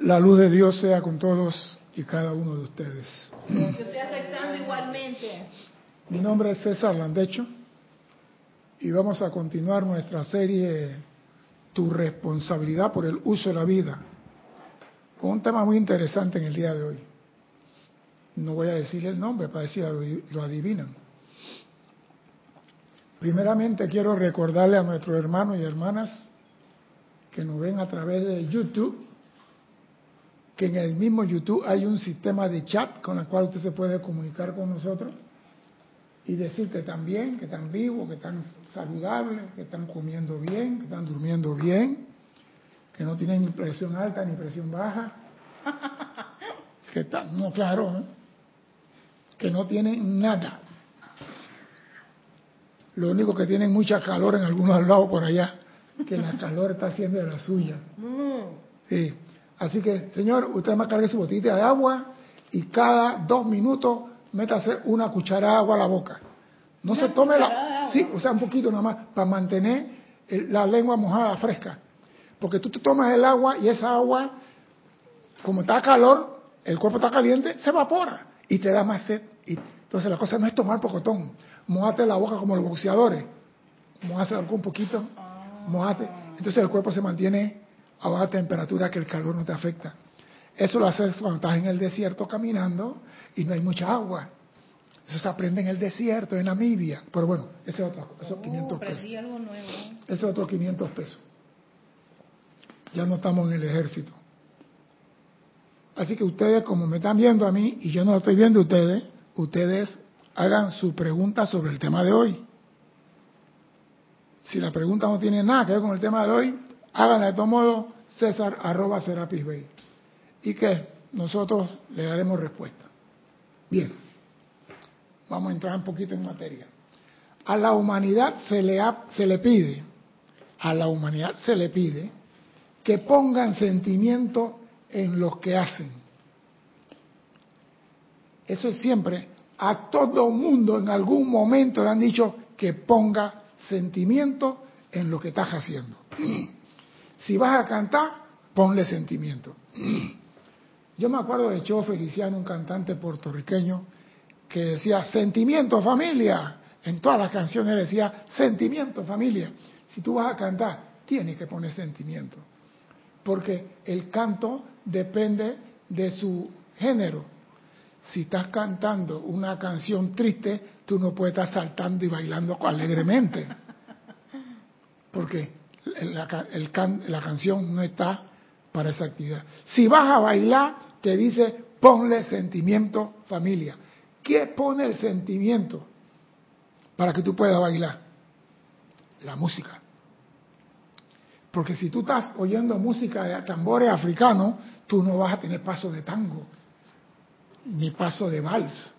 La luz de Dios sea con todos y cada uno de ustedes. Yo estoy aceptando igualmente. Mi nombre es César Landecho y vamos a continuar nuestra serie Tu responsabilidad por el uso de la vida con un tema muy interesante en el día de hoy. No voy a decir el nombre para decir lo adivinan. Primeramente quiero recordarle a nuestros hermanos y hermanas que nos ven a través de YouTube que en el mismo YouTube hay un sistema de chat con el cual usted se puede comunicar con nosotros y decir que están bien, que están vivos, que están saludables, que están comiendo bien, que están durmiendo bien, que no tienen ni presión alta ni presión baja, que están, no, claro, que no tienen nada. Lo único que tienen mucha calor en algunos lados por allá, que la calor está haciendo de la suya. Mm. Sí. Así que, señor, usted me cargue su botellita de agua y cada dos minutos métase una cuchara de agua a la boca. No se tome la... Sí, o sea, un poquito nada más, para mantener la lengua mojada, fresca. Porque tú te tomas el agua y esa agua, como está calor, el cuerpo está caliente, se evapora y te da más sed. Y, entonces la cosa no es tomar pocotón. Mojate la boca como los boxeadores. Mojate un poquito, mojate. Entonces el cuerpo se mantiene a baja temperatura que el calor no te afecta. Eso lo haces cuando estás en el desierto caminando y no hay mucha agua. Eso se aprende en el desierto, en Namibia. Pero bueno, ese es otro, esos 500 pesos. Ese es otro 500 pesos. Ya no estamos en el ejército. Así que ustedes, como me están viendo a mí y yo no lo estoy viendo a ustedes, ustedes hagan su pregunta sobre el tema de hoy. Si la pregunta no tiene nada que ver con el tema de hoy, Háganla de todo modo, César arroba Serapis Bay. Y que nosotros le daremos respuesta. Bien, vamos a entrar un poquito en materia. A la humanidad se le, se le pide, a la humanidad se le pide que pongan sentimiento en lo que hacen. Eso es siempre, a todo mundo en algún momento le han dicho que ponga sentimiento en lo que estás haciendo. Si vas a cantar, ponle sentimiento. Yo me acuerdo de Cho Feliciano, un cantante puertorriqueño, que decía, sentimiento familia. En todas las canciones decía, sentimiento familia. Si tú vas a cantar, tienes que poner sentimiento. Porque el canto depende de su género. Si estás cantando una canción triste, tú no puedes estar saltando y bailando alegremente. Porque la, canción no está para esa actividad. Si vas a bailar, te dice ponle sentimiento familia. ¿Qué pone el sentimiento para que tú puedas bailar? La música. Porque si tú estás oyendo música de tambores africanos, tú no vas a tener paso de tango, ni paso de vals,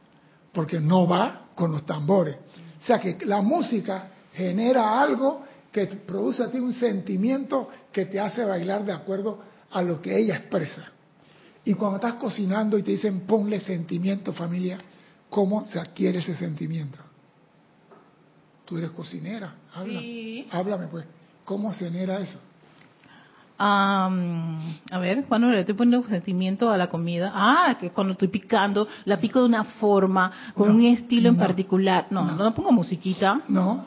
porque no va con los tambores. O sea que la música genera algo que produce a ti un sentimiento que te hace bailar de acuerdo a lo que ella expresa. Y cuando estás cocinando y te dicen ponle sentimiento familia, ¿cómo se adquiere ese sentimiento? Tú eres cocinera, habla, háblame pues, ¿cómo se genera eso? A ver, cuando le estoy poniendo sentimiento a la comida, ah, que cuando estoy picando, la pico de una forma, con un estilo en particular. No, no, no pongo musiquita. No,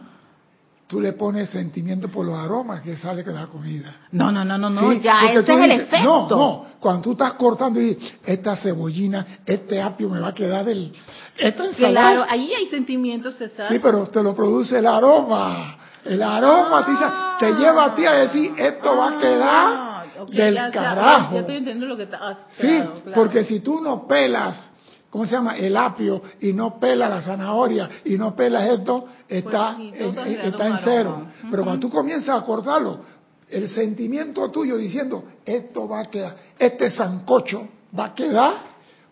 tú le pones sentimiento por los aromas que sale con la comida. No, no, no, no, no, ya ese es el efecto. No, no, cuando tú estás cortando y dices, esta cebollina, este apio me va a quedar del... Esta ensalada. Claro, ahí hay sentimientos, César. Sí, pero te lo produce el aroma. El aroma te, te, lleva a ti a decir, esto va a quedar ah, del carajo. Ya, estoy entendiendo lo que está... sí, porque si tú no pelas ¿cómo se llama? El apio y no pela la zanahoria y no pela esto, está, pues en, está en cero. Pero cuando tú comienzas a cortarlo, el sentimiento tuyo diciendo, esto va a quedar, este sancocho va a quedar,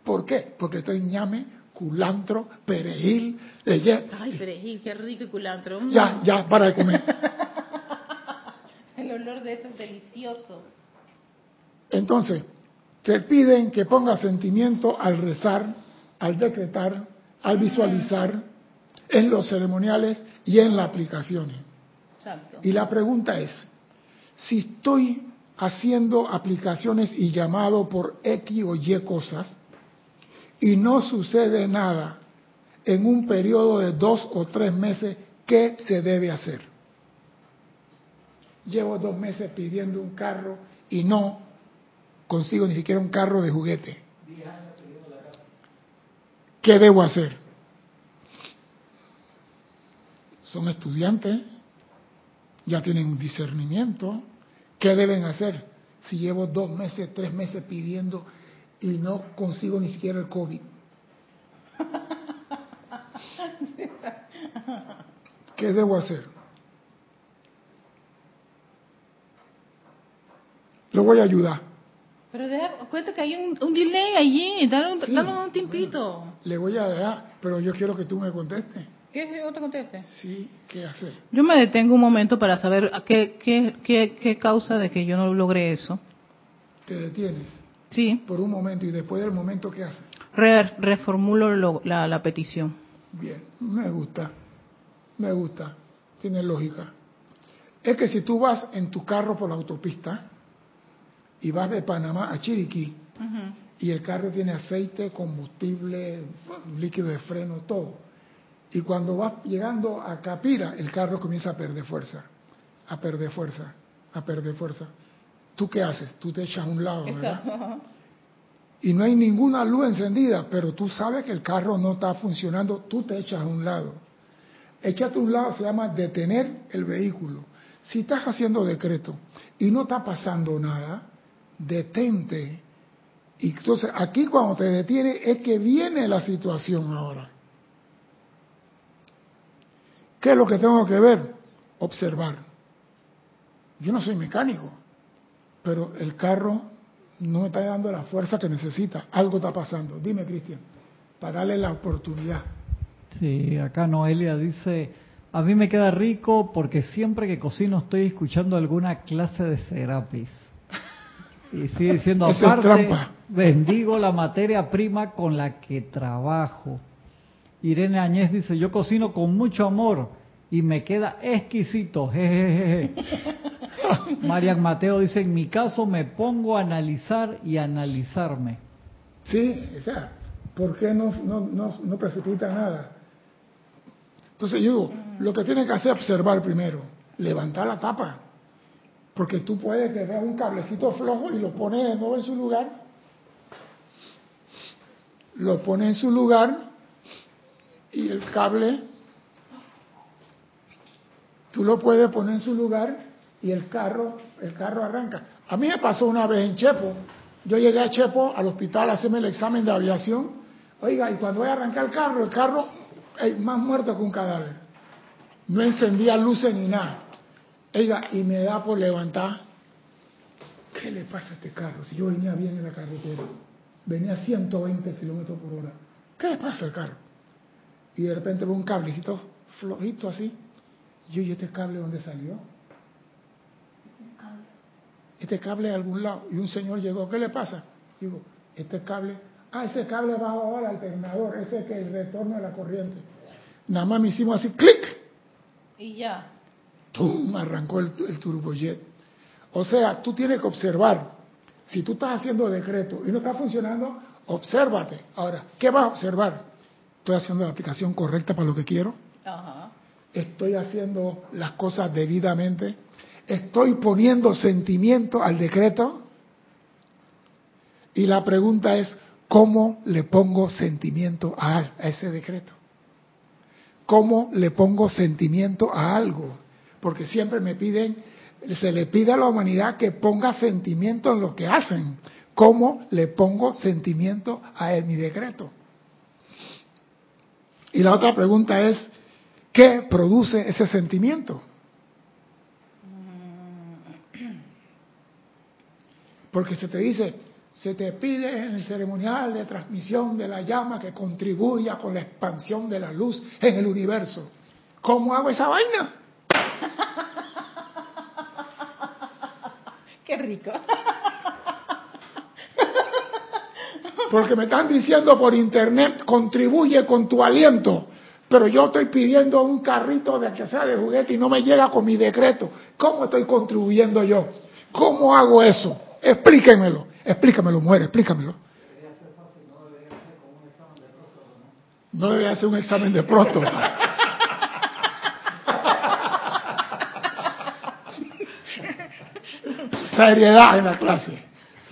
¿por qué? Porque estoy ñame, culantro, perejil, de Ay, perejil, qué rico y culantro. Ya, ya, para de comer. el olor de eso es delicioso. Entonces, te piden que pongas sentimiento al rezar, al decretar, al visualizar, en los ceremoniales y en las aplicaciones. Y la pregunta es, si estoy haciendo aplicaciones y llamado por X o Y cosas y no sucede nada en un periodo de dos o tres meses, ¿qué se debe hacer? Llevo dos meses pidiendo un carro y no consigo ni siquiera un carro de juguete. ¿Qué debo hacer? Son estudiantes, ya tienen discernimiento. ¿Qué deben hacer si llevo dos meses, tres meses pidiendo y no consigo ni siquiera el COVID? ¿Qué debo hacer? Lo voy a ayudar. Pero deja, cuenta que hay un, delay allí, dale un, un tiempito. le voy a dar, pero yo quiero que tú me contestes. ¿Qué yo te conteste? Sí, ¿qué hacer? Yo me detengo un momento para saber qué, qué, qué, qué causa de que yo no logré eso. ¿Te detienes? Sí. Por un momento y después del momento, ¿qué haces? reformulo la, la petición. Bien, me gusta, me gusta, tiene lógica. Es que si tú vas en tu carro por la autopista y vas de Panamá a Chiriquí y el carro tiene aceite, combustible, líquido de freno, todo, y cuando vas llegando a Capira el carro comienza a perder fuerza, a perder fuerza, a perder fuerza. ¿Tú qué haces? Tú te echas a un lado, ¿verdad? y no hay ninguna luz encendida, pero tú sabes que el carro no está funcionando, tú te echas a un lado. Echate a un lado se llama detener el vehículo. Si estás haciendo decreto y no está pasando nada, detente. Y entonces aquí cuando te detiene es que viene la situación ahora. ¿Qué es lo que tengo que ver? Observar. Yo no soy mecánico, pero el carro no me está dando la fuerza que necesita. Algo está pasando. Dime, Cristian, para darle la oportunidad. Sí, acá Noelia dice, a mí me queda rico porque siempre que cocino estoy escuchando alguna clase de Serapis. Y sigue diciendo, aparte, bendigo la materia prima con la que trabajo. Irene Añez dice, yo cocino con mucho amor y me queda exquisito. Jejeje. Marian Mateo dice, en mi caso me pongo a analizar y analizarme. Sí, o sea, ¿por qué no, no, no, precipita nada? Entonces yo digo, lo que tiene que hacer es observar primero, levantar la tapa, porque tú puedes que veas un cablecito flojo y lo pones de nuevo en su lugar, lo pones en su lugar y el cable tú lo puedes poner en su lugar y el carro, el carro arranca. A mí me pasó una vez en Chepo, yo llegué a Chepo al hospital a hacerme el examen de aviación, oiga, y cuando voy a arrancar el carro, el carro es más muerto que un cadáver. No encendía luces ni nada. Oiga, y me da por levantar. ¿Qué le pasa a este carro? Si yo venía bien en la carretera, venía a 120 kilómetros por hora. ¿Qué le pasa al carro? Y de repente veo un cablecito flojito así. Yo, ¿y este cable dónde salió? este cable de algún lado. Y un señor llegó, ¿qué le pasa? Digo, este cable, ah, ese cable va al alternador, ese es el retorno de la corriente. Nada más me hicimos así, clic. Y ya. ¡Tum! Arrancó el, el turbojet. O sea, tú tienes que observar. Si tú estás haciendo decreto y no está funcionando, obsérvate. Ahora, ¿qué vas a observar? ¿Estoy haciendo la aplicación correcta para lo que quiero? Ajá. ¿Estoy haciendo las cosas debidamente? estoy poniendo sentimiento al decreto? Y la pregunta es, ¿cómo le pongo sentimiento a, ese decreto? ¿Cómo le pongo sentimiento a algo? Porque siempre me piden, se le pide a la humanidad que ponga sentimiento en lo que hacen. ¿Cómo le pongo sentimiento a mi decreto? Y la otra pregunta es, ¿qué produce ese sentimiento? Porque se te dice, se te pide en el ceremonial de transmisión de la llama que contribuya con la expansión de la luz en el universo. ¿Cómo hago esa vaina? Qué rico. Porque me están diciendo por internet, contribuye con tu aliento. Pero yo estoy pidiendo un carrito de que sea de juguete y no me llega con mi decreto. ¿Cómo estoy contribuyendo yo? ¿Cómo hago eso? Explíquemelo, explícamelo, mujer, explícamelo. No debería hacer un examen de próstata. Seriedad en la clase.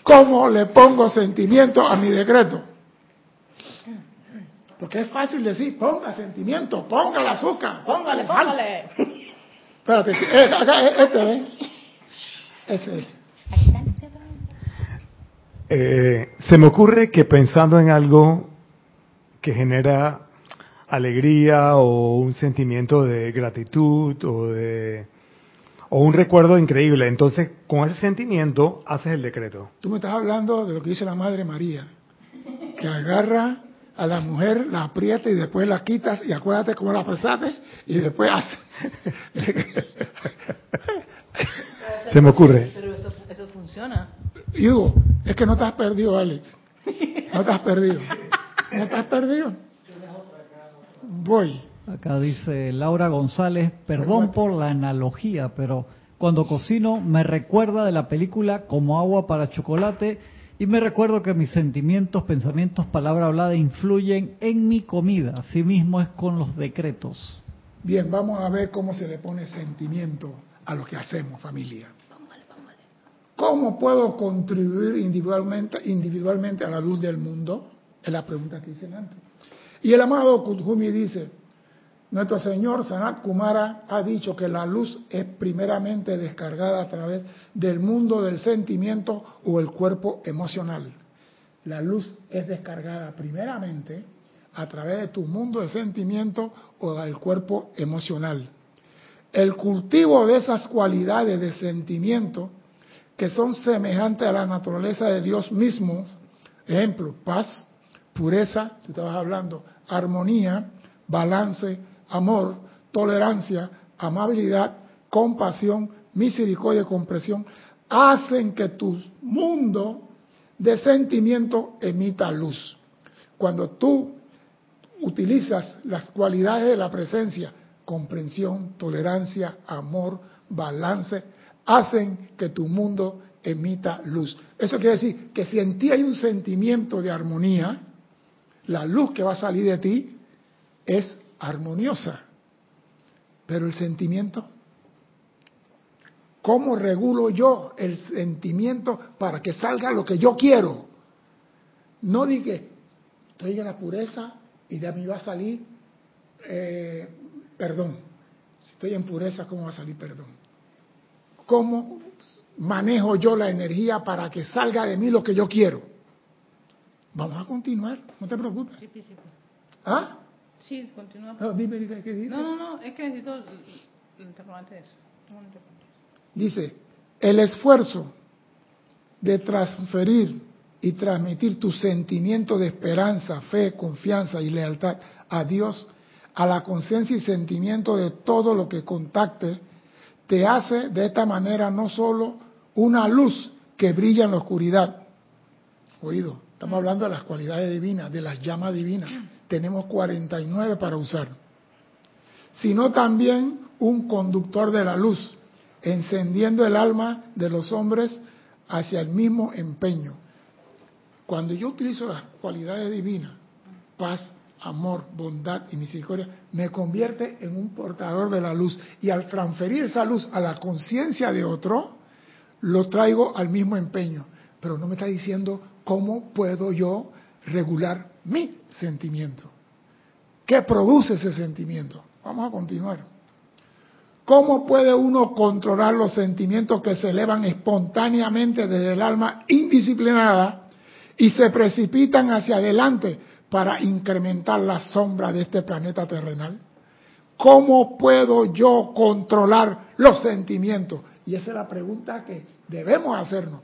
¿Cómo le pongo sentimiento a mi decreto? Porque es fácil decir, ponga sentimiento, ponga el azúcar, póngale salsa. Espérate, eh, acá, eh, este, ¿eh? Ese es. Eh, se me ocurre que pensando en algo que genera alegría o un sentimiento de gratitud o de o un recuerdo increíble. Entonces, con ese sentimiento haces el decreto. Tú me estás hablando de lo que dice la Madre María, que agarra a la mujer, la aprieta y después la quitas y acuérdate cómo la pasaste y después hace. Se me ocurre. Pero eso, eso funciona. Hugo, es que no te has perdido, Alex. No te has perdido. No te has perdido. Voy. Acá dice Laura González, perdón por la analogía, pero cuando cocino me recuerda de la película Como agua para chocolate y me recuerdo que mis sentimientos, pensamientos, palabra hablada influyen en mi comida. Asimismo es con los decretos. Bien, vamos a ver cómo se le pone sentimiento a lo que hacemos, familia. ¿Cómo puedo contribuir individualmente, a la luz del mundo? Es la pregunta que hice antes. Y el amado Kutjumi dice, nuestro señor Sanat Kumara ha dicho que la luz es primeramente descargada a través del mundo del sentimiento o el cuerpo emocional. La luz es descargada primeramente a través de tu mundo del sentimiento o del cuerpo emocional. El cultivo de esas cualidades de sentimiento que son semejantes a la naturaleza de Dios mismo, ejemplo, paz, pureza, tú estabas hablando, armonía, balance, amor, tolerancia, amabilidad, compasión, misericordia y comprensión, hacen que tu mundo de sentimiento emita luz. Cuando tú utilizas las cualidades de la presencia, comprensión, tolerancia, amor, balance, hacen que tu mundo emita luz. Eso quiere decir que si en ti hay un sentimiento de armonía, la luz que va a salir de ti es armoniosa. Pero el sentimiento, ¿cómo regulo yo el sentimiento para que salga lo que yo quiero? No dije, estoy en la pureza y de mí va a salir eh, perdón. Si estoy en pureza, ¿cómo va a salir perdón? ¿Cómo manejo yo la energía para que salga de mí lo que yo quiero? Vamos a continuar, no te preocupes. ¿Ah? Sí, continúa. No, dime, dime. No, no, no, es que necesito el, interrogante de eso. Dice, el esfuerzo de transferir y transmitir tu sentimiento de esperanza, fe, confianza y lealtad a Dios, a la conciencia y sentimiento de todo lo que contacte, te hace de esta manera no solo una luz que brilla en la oscuridad. Oído, estamos hablando de las cualidades divinas, de las llamas divinas tenemos 49 para usar, sino también un conductor de la luz, encendiendo el alma de los hombres hacia el mismo empeño. Cuando yo utilizo las cualidades divinas, paz, amor, bondad y misericordia, me convierte en un portador de la luz. Y al transferir esa luz a la conciencia de otro, lo traigo al mismo empeño. Pero no me está diciendo cómo puedo yo regular mi sentimiento. ¿Qué produce ese sentimiento? Vamos a continuar. ¿Cómo puede uno controlar los sentimientos que se elevan espontáneamente desde el alma indisciplinada y se precipitan hacia adelante para incrementar la sombra de este planeta terrenal? ¿Cómo puedo yo controlar los sentimientos? Y esa es la pregunta que debemos hacernos.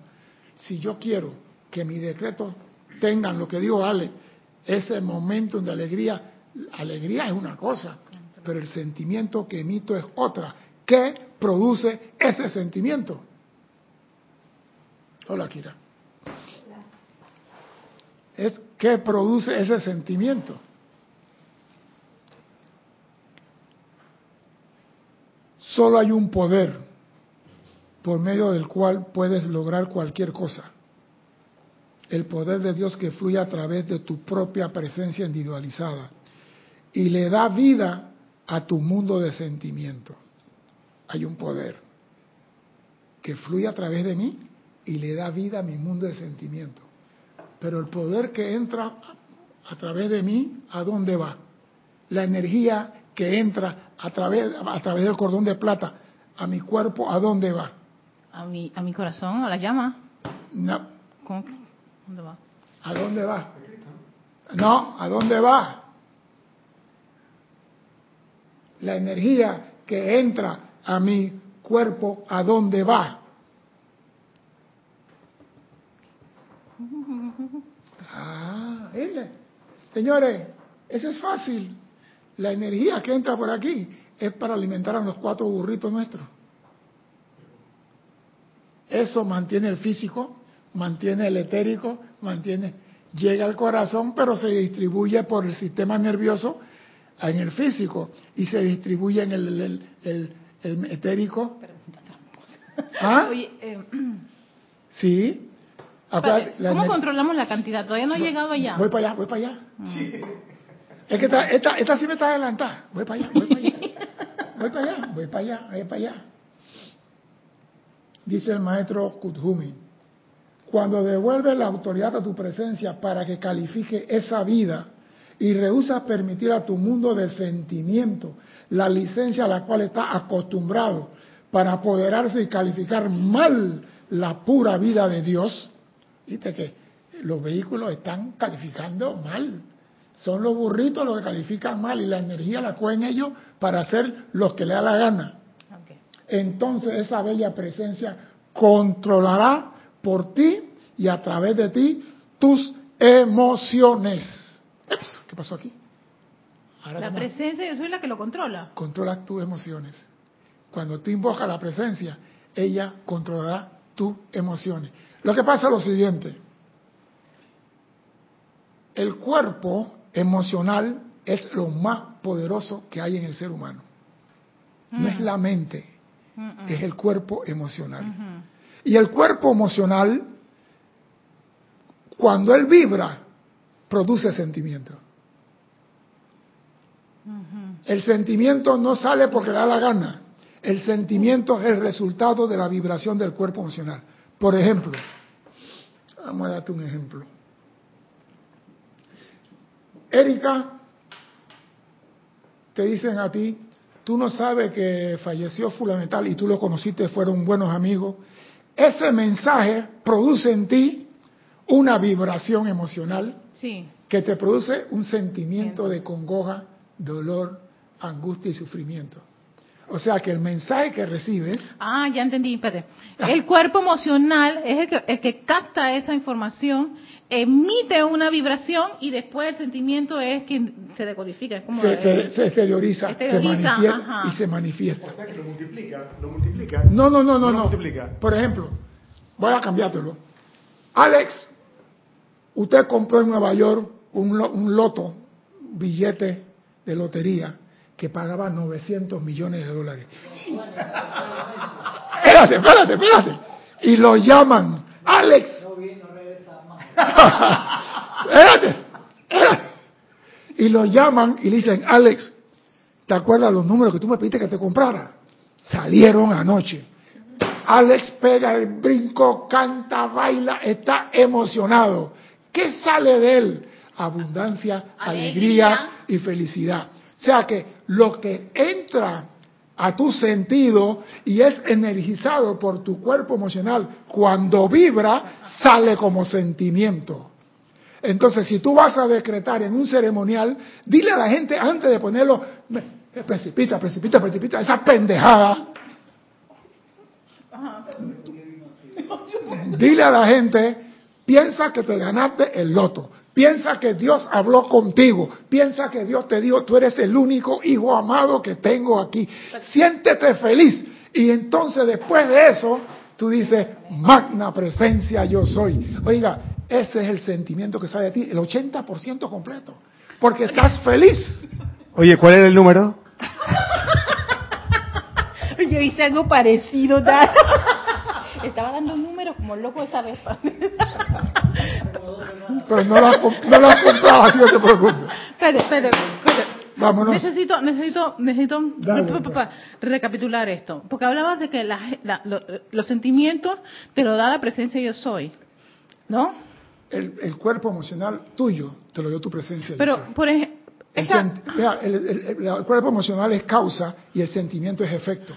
Si yo quiero que mi decreto tengan lo que digo Ale, ese momento de alegría, alegría es una cosa, pero el sentimiento que emito es otra. ¿Qué produce ese sentimiento? Hola, Kira. Es qué produce ese sentimiento. Solo hay un poder por medio del cual puedes lograr cualquier cosa. El poder de Dios que fluye a través de tu propia presencia individualizada y le da vida a tu mundo de sentimiento. Hay un poder que fluye a través de mí y le da vida a mi mundo de sentimiento. Pero el poder que entra a través de mí, ¿a dónde va? La energía que entra a través, a través del cordón de plata a mi cuerpo, ¿a dónde va? A mi, a mi corazón, a la llama. No. ¿Cómo ¿Dónde va? ¿A dónde va? No, ¿a dónde va? La energía que entra a mi cuerpo, ¿a dónde va? Ah, Señores, eso es fácil. La energía que entra por aquí es para alimentar a los cuatro burritos nuestros. Eso mantiene el físico, mantiene el etérico, mantiene, llega al corazón, pero se distribuye por el sistema nervioso en el físico y se distribuye en el, el, etérico. ¿Ah? Eh, sí. ¿Cómo controlamos la cantidad? Todavía no he llegado allá. Voy para allá, voy para allá. Ah. Es que esta, esta, esta, sí me está adelantada. Voy para allá, voy para allá. voy para allá, voy para allá, voy para allá. Dice el maestro Kuthumi, cuando devuelves la autoridad a tu presencia para que califique esa vida y rehusas permitir a tu mundo de sentimiento la licencia a la cual está acostumbrado para apoderarse y calificar mal la pura vida de Dios, viste que los vehículos están calificando mal. Son los burritos los que califican mal y la energía la cogen ellos para hacer lo que le da la gana. Entonces esa bella presencia controlará por ti y a través de ti tus emociones. ¿Qué pasó aquí? la presencia yo soy la que lo controla. Controla tus emociones. Cuando tú invocas la presencia, ella controlará tus emociones. Lo que pasa es lo siguiente. El cuerpo emocional es lo más poderoso que hay en el ser humano. No es mm. la mente, es el cuerpo emocional. Y el cuerpo emocional, cuando él vibra, produce sentimiento. El sentimiento no sale porque le da la gana. El sentimiento es el resultado de la vibración del cuerpo emocional. Por ejemplo, vamos a darte un ejemplo. Erika, te dicen a ti, tú no sabes que falleció fulamental y tú lo conociste, fueron buenos amigos. Ese mensaje produce en ti una vibración emocional que te produce un sentimiento de congoja, dolor, angustia y sufrimiento. O sea que el mensaje que recibes. Ah, ya entendí, espérate. El cuerpo emocional es el que, el que capta esa información emite una vibración y después el sentimiento es que se decodifica. se, se, exterioriza, se manifiesta y se manifiesta. O sea que lo multiplica, lo multiplica. No, no, no, no. no. Por ejemplo, voy a cambiártelo. Alex, usted compró en Nueva York un, un loto, billete de lotería, que pagaba 900 millones de dólares. espérate, espérate, espérate. Y lo llaman, Alex, y lo llaman y le dicen, Alex, ¿te acuerdas los números que tú me pediste que te comprara? Salieron anoche. Alex pega el brinco, canta, baila, está emocionado. ¿Qué sale de él? Abundancia, alegría y felicidad. O sea que lo que entra a tu sentido y es energizado por tu cuerpo emocional, cuando vibra, sale como sentimiento. Entonces, si tú vas a decretar en un ceremonial, dile a la gente antes de ponerlo, precipita, precipita, precipita, esa pendejada. Dile a la gente, piensa que te ganaste el loto. Piensa que Dios habló contigo. Piensa que Dios te dijo, tú eres el único hijo amado que tengo aquí. Siéntete feliz. Y entonces después de eso, tú dices, magna presencia yo soy. Oiga, ese es el sentimiento que sale de ti, el 80% completo. Porque estás feliz. Oye, ¿cuál era el número? yo hice algo parecido. Estaba dando números como loco esa vez. Pero no la, no la comprado, así no te preocupes. Espere, espere, espere. Vámonos. Necesito, necesito, necesito Dale, pa- pa- pa- recapitular esto. Porque hablabas de que la- la- lo- los sentimientos te lo da la presencia yo soy. ¿No? El, el cuerpo emocional tuyo te lo dio tu presencia. Pero, yo soy. por ejemplo, el- el cuerpo emocional es causa y el sentimiento es efecto.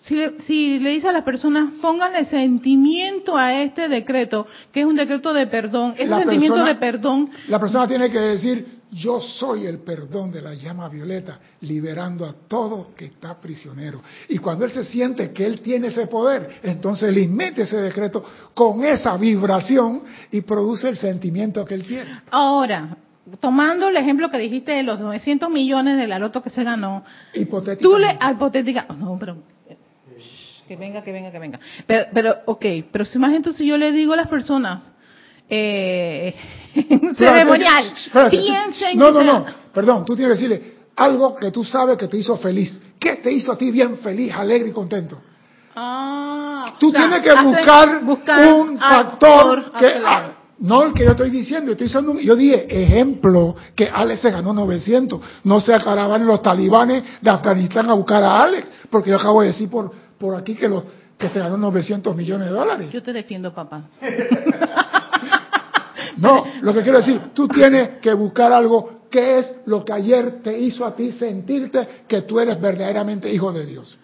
Si le, si le dice a las personas, pónganle sentimiento a este decreto, que es un decreto de perdón, ese La sentimiento persona- de perdón, La persona tiene que decir, yo soy el perdón de la llama violeta, liberando a todo que está prisionero. Y cuando él se siente que él tiene ese poder, entonces le mete ese decreto con esa vibración y produce el sentimiento que él tiene. ahora, tomando el ejemplo que dijiste de los 900 millones de la loto que se ganó, tú le, hipotética, no, pero, que venga, que venga, que venga. Pero, pero, ok, pero si más entonces yo le digo a las personas, eh, ceremonial, piensen No, no, no. Perdón, tú tienes que decirle algo que tú sabes que te hizo feliz. ¿Qué te hizo a ti bien feliz, alegre y contento? Ah, Tú o sea, tienes que buscar, buscar un actor factor que ah, no el que yo estoy diciendo, estoy diciendo, un- yo dije ejemplo que Alex se ganó 900, no se acababan los talibanes de Afganistán a buscar a Alex, porque yo acabo de decir por por aquí que los que se ganó 900 millones de dólares. Yo te defiendo, papá. No, lo que quiero decir, tú tienes que buscar algo que es lo que ayer te hizo a ti sentirte que tú eres verdaderamente hijo de Dios.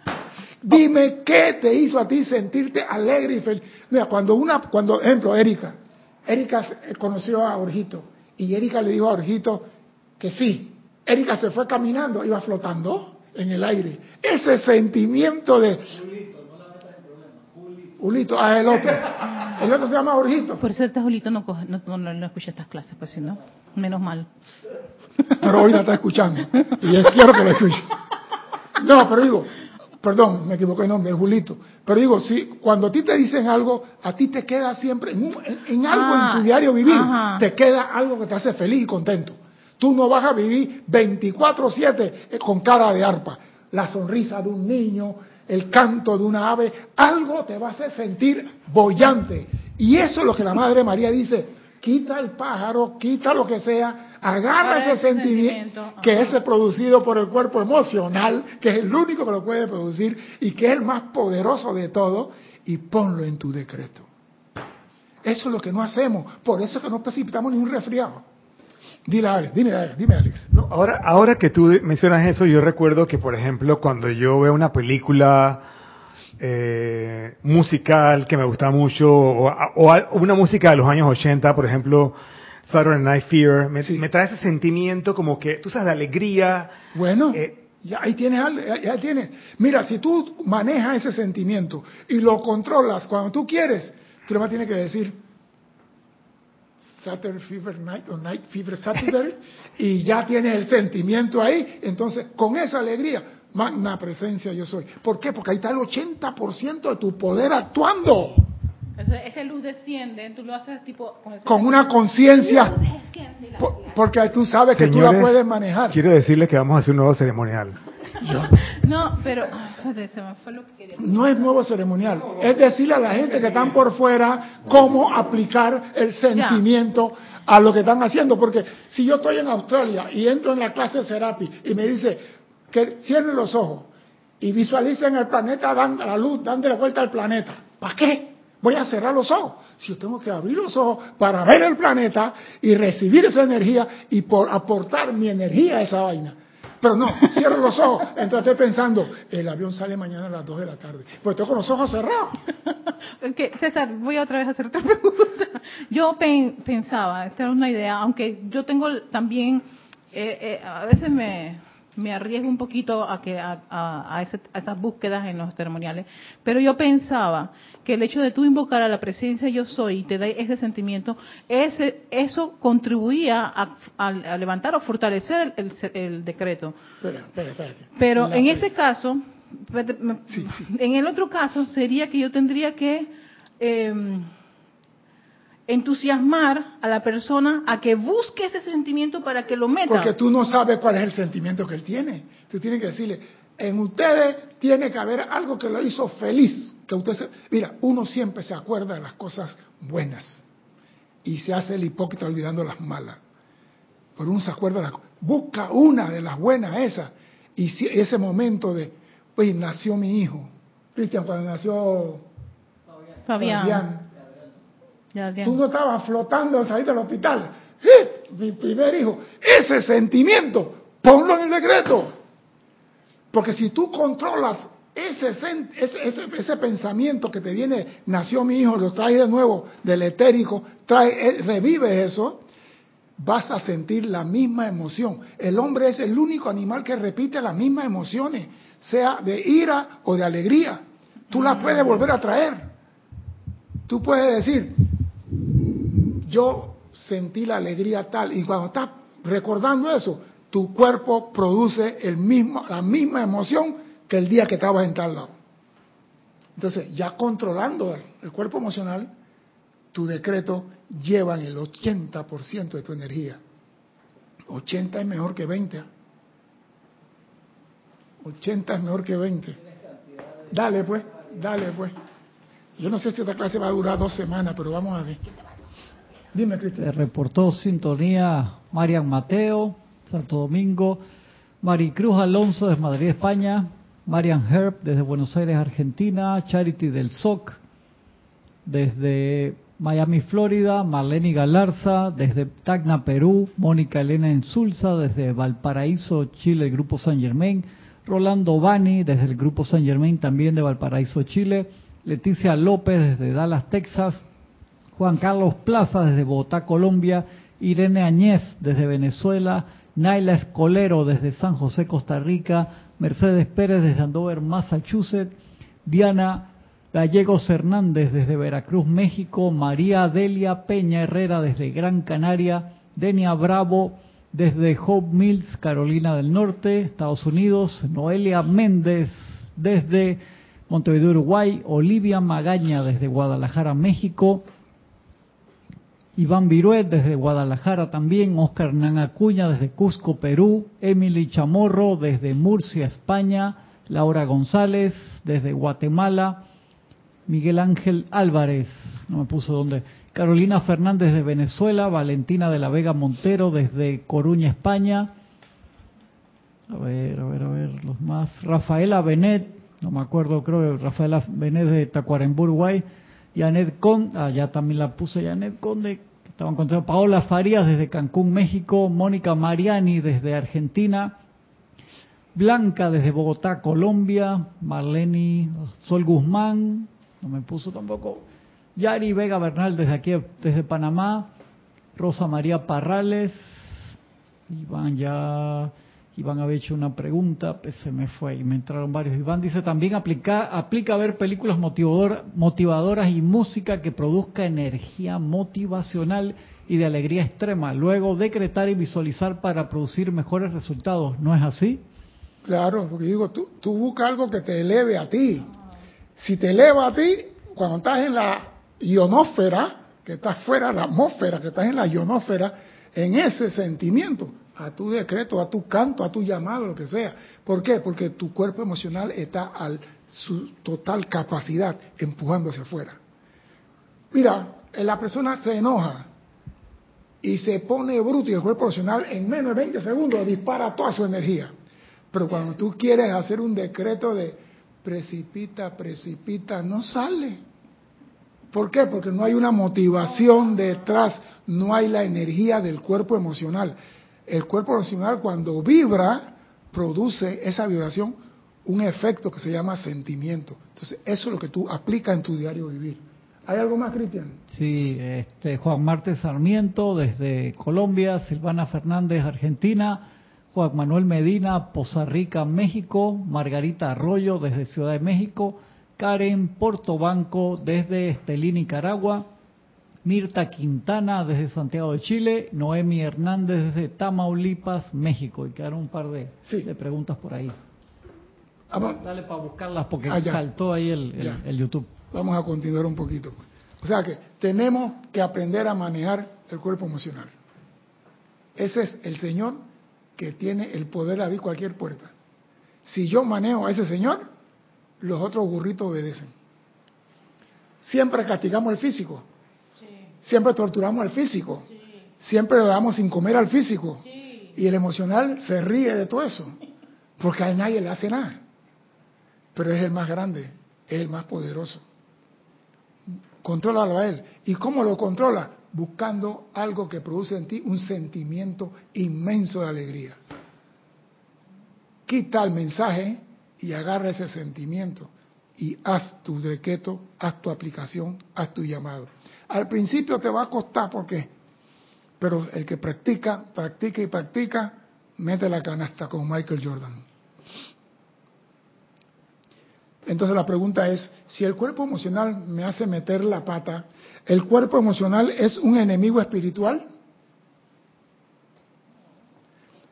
Dime qué te hizo a ti sentirte alegre y feliz. Mira, cuando una, cuando, ejemplo, Erika, Erika se- conoció a Orjito y Erika le dijo a Orjito que sí. Erika se fue caminando, iba flotando en el aire. Ese sentimiento de Julito, ah, el otro. El otro se llama Orjito. Por eso este Julito no, coge- no, no, no, no escucha estas clases, pues si no, menos mal. pero hoy la está escuchando y yo quiero que lo escuche. No, pero digo, perdón, me equivoqué el nombre, es Julito. Pero digo, si cuando a ti te dicen algo, a ti te queda siempre, en, un- en- en algo Ah, en tu diario vivir, ajá. te queda algo que te hace feliz y contento. Tú no vas a vivir 24/7 eh, con cara de arpa. La sonrisa de un niño, el canto de una ave, algo te va a hacer sentir bollante. Y eso es lo que la Madre María dice, quita el pájaro, quita lo que sea, agarra ese ese sentimiento sentimiento, que es producido por el cuerpo emocional, que es el único que lo puede producir y que es el más poderoso de todo, y ponlo en tu decreto. Eso es lo que no hacemos, por eso es que no precipitamos ni un resfriado. Dile, Alex, dime, Alex, dime, Alex. No, ahora, ahora que tú mencionas eso, yo recuerdo que, por ejemplo, cuando yo veo una película eh, musical que me gusta mucho, o, o una música de los años 80, por ejemplo, Saturday Night Fever, me, Sí. me trae ese sentimiento como que, tú sabes, de alegría. Bueno, Eh, ya ahí tienes, algo, ya, tienes. Mira, si tú manejas ese sentimiento y lo controlas cuando tú quieres, tú vas a tener que decir Saturday Fever Night o Night Fever Saturday y ya tienes el sentimiento ahí. Entonces, con esa alegría, magna presencia yo soy. ¿Por qué? Porque ahí está el 80% de tu poder actuando ese luz desciende, tú lo haces tipo... Con, con una conciencia, porque tú sabes que tú la señores, puedes manejar. Quiero decirles que vamos a hacer un nuevo ceremonial. No, pero... ay, espérate, se me fue lo que quería. No es nuevo ceremonial, es decirle a la gente que están por fuera cómo aplicar el sentimiento a lo que están haciendo. Porque si yo estoy en Australia y entro en la clase de Serapi y me dice que cierren los ojos y visualicen el planeta dando la luz, dándole vuelta al planeta, ¿para qué? Voy a cerrar los ojos. Si yo tengo que abrir los ojos para ver el planeta y recibir esa energía y por aportar mi energía a esa vaina. Pero no, cierro los ojos. Entonces estoy pensando, el avión sale mañana a las 2 de la tarde. Pues estoy con los ojos cerrados. César, voy otra vez a hacer otra pregunta. Yo pen- pensaba, esta era una idea, aunque yo tengo también, eh, eh, a veces me, me arriesgo un poquito a, que, a, a- a ese- a esas búsquedas en los ceremoniales, pero yo pensaba que el hecho de tú invocar a la presencia yo soy y te da ese sentimiento, ese, eso contribuía a, a- a levantar o fortalecer el, el- el decreto. Pero en ese caso, Sí, sí. en el otro caso sería que yo tendría que eh, entusiasmar a la persona a que busque ese sentimiento para que lo meta. Porque tú no sabes cuál es el sentimiento que él tiene. Tú tienes que decirle, en ustedes tiene que haber algo que lo hizo feliz. Que usted se, mira, uno siempre se acuerda de las cosas buenas y se hace el hipócrita olvidando las malas. Por uno se acuerda, de busca una de las buenas esas y si, ese momento de, oye, nació mi hijo, Cristian, cuando nació Fabián, tú no estabas flotando al salir del hospital, ¡Eh! mi primer hijo, ese sentimiento, ponlo en el decreto. Porque si tú controlas ese, ese, ese, pensamiento que te viene, nació mi hijo, lo traes de nuevo del etérico, trae, eh, revive eso, vas a sentir la misma emoción. El hombre es el único animal que repite las mismas emociones, sea de ira o de alegría. Tú las puedes volver a traer. Tú puedes decir, yo sentí la alegría tal, y cuando estás recordando eso, tu cuerpo produce el mismo, la misma emoción que el día que estabas en tal lado. Entonces, ya controlando el cuerpo emocional, tu decreto lleva el 80% de tu energía. 80 es mejor que 20. 80 es mejor que 20. Dale pues, dale pues. Yo no sé si esta clase va a durar dos semanas, pero vamos a ver. Dime, Cristian. Reportó sintonía Marian Mateo, Santo Domingo. Maricruz Alonso desde Madrid, España. Marian Herb desde Buenos Aires, Argentina, Charity del SOC desde Miami, Florida, Marlene Galarza desde Tacna, Perú, Mónica Elena Insulza desde Valparaíso, Chile, el Grupo San Germain, Rolando Bani desde el Grupo San Germain también de Valparaíso, Chile, Leticia López desde Dallas, Texas, Juan Carlos Plaza desde Bogotá, Colombia, Irene Añez desde Venezuela, Naila Escolero desde San José, Costa Rica, Mercedes Pérez desde Andover, Massachusetts, Diana Gallegos Hernández desde Veracruz, México, María Delia Peña Herrera desde Gran Canaria, Denia Bravo desde Hope Mills, Carolina del Norte, Estados Unidos, Noelia Méndez desde Montevideo, Uruguay, Olivia Magaña desde Guadalajara, México, Iván Viruet desde Guadalajara también, Oscar Nanacuña desde Cusco, Perú, Emily Chamorro desde Murcia, España, Laura González desde Guatemala, Miguel Ángel Álvarez, no me puso dónde, Carolina Fernández de Venezuela, Valentina de la Vega Montero desde Coruña, España, a ver, a ver, a ver, los más, Rafaela Benet, no me acuerdo, creo que Rafaela Benet de Tacuarembó, Uruguay, Janet Conde, ah, ya también la puse Janet Conde, estaban contando Paola Farías desde Cancún, México, Mónica Mariani desde Argentina, Blanca desde Bogotá, Colombia, Marlene Sol Guzmán, no me puso tampoco, Yari Vega Bernal desde aquí, desde Panamá, Rosa María Parrales, Iván ya Iván había hecho una pregunta, pues se me fue y me entraron varios. Iván dice también aplica, aplica ver películas motivadoras y música que produzca energía motivacional y de alegría extrema. Luego decretar y visualizar para producir mejores resultados. ¿No es así? Claro, porque digo, tú, tú buscas algo que te eleve a ti. Si te eleva a ti, cuando estás en la ionósfera, que estás fuera la atmósfera, que estás en la ionósfera, en ese sentimiento, a tu decreto, a tu canto, a tu llamado, lo que sea. ¿Por qué? Porque tu cuerpo emocional está a su total capacidad empujando hacia afuera. Mira, la persona se enoja y se pone bruto y el cuerpo emocional en menos de 20 segundos dispara toda su energía. Pero cuando tú quieres hacer un decreto de precipita, precipita, no sale. ¿Por qué? Porque no hay una motivación detrás, no hay la energía del cuerpo emocional el cuerpo emocional cuando vibra, produce esa vibración un efecto que se llama sentimiento. Entonces, eso es lo que tú aplicas en tu diario vivir. ¿Hay algo más, Cristian? Sí, este, Juan Marte Sarmiento desde Colombia, Silvana Fernández, Argentina, Juan Manuel Medina, Poza Rica, México, Margarita Arroyo desde Ciudad de México, Karen Portobanco desde Estelí, Nicaragua, Mirta Quintana desde Santiago de Chile, Noemi Hernández desde Tamaulipas, México. Y quedaron un par de, preguntas por ahí. Dale para buscarlas porque ah, saltó ahí el, el, YouTube. Vamos a continuar un poquito. O sea que tenemos que aprender a manejar el cuerpo emocional. Ese es el Señor que tiene el poder de abrir cualquier puerta. Si yo manejo a ese Señor, los otros burritos obedecen. Siempre castigamos al físico. Siempre torturamos al físico. Siempre le damos sin comer al físico. Y el emocional se ríe de todo eso. Porque a nadie le hace nada. Pero es el más grande, es el más poderoso. Contrólalo a él. ¿Y cómo lo controla? Buscando algo que produce en ti un sentimiento inmenso de alegría. Quita el mensaje y agarra ese sentimiento y haz tu decreto, haz tu aplicación, haz tu llamado. Al principio te va a costar porque, pero el que practica, practica y practica, mete la canasta con Michael Jordan. Entonces la pregunta es, si el cuerpo emocional me hace meter la pata, ¿el cuerpo emocional es un enemigo espiritual?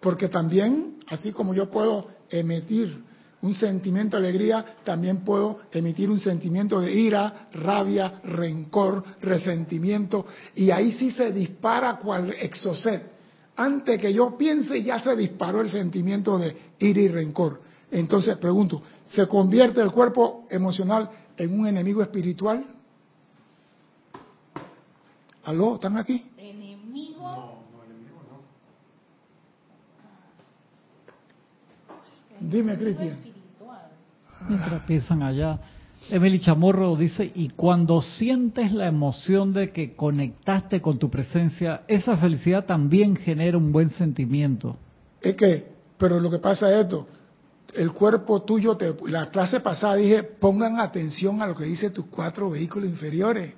Porque también, así como yo puedo emitir un sentimiento de alegría, también puedo emitir un sentimiento de ira, rabia, rencor, resentimiento, y ahí sí se dispara cual exocet. Antes que yo piense ya se disparó el sentimiento de ira y rencor. Entonces pregunto, ¿se convierte el cuerpo emocional en un enemigo espiritual? ¿Aló? ¿Están aquí? ¿Enemigo? No, no, enemigo no. Dime, Cristian. Piensan allá, Emily Chamorro dice, y cuando sientes la emoción de que conectaste con tu presencia, esa felicidad también genera un buen sentimiento. Es que, pero lo que pasa es esto, el cuerpo tuyo, te, la clase pasada dije, pongan atención a lo que dice tus cuatro vehículos inferiores,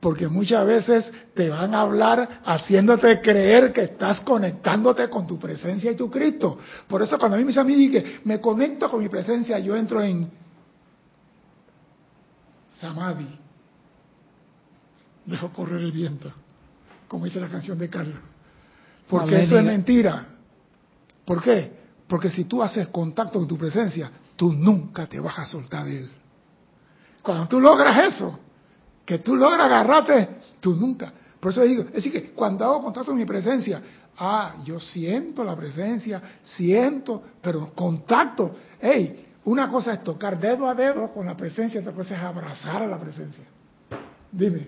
porque muchas veces te van a hablar haciéndote creer que estás conectándote con tu presencia y tu Cristo. Por eso cuando a mí me dicen a mí que me conecto con mi presencia, yo entro en Samadhi. Dejo correr el viento, como dice la canción de Carlos. Porque eso es mentira. ¿Por qué? Porque si tú haces contacto con tu presencia, tú nunca te vas a soltar de él. Cuando tú logras eso, que tú logras agarrarte, tú nunca. Por eso digo, es decir, que cuando hago contacto con mi presencia, ah, yo siento la presencia, siento, pero contacto, hey, una cosa es tocar dedo a dedo con la presencia, otra cosa es abrazar a la presencia. Dime,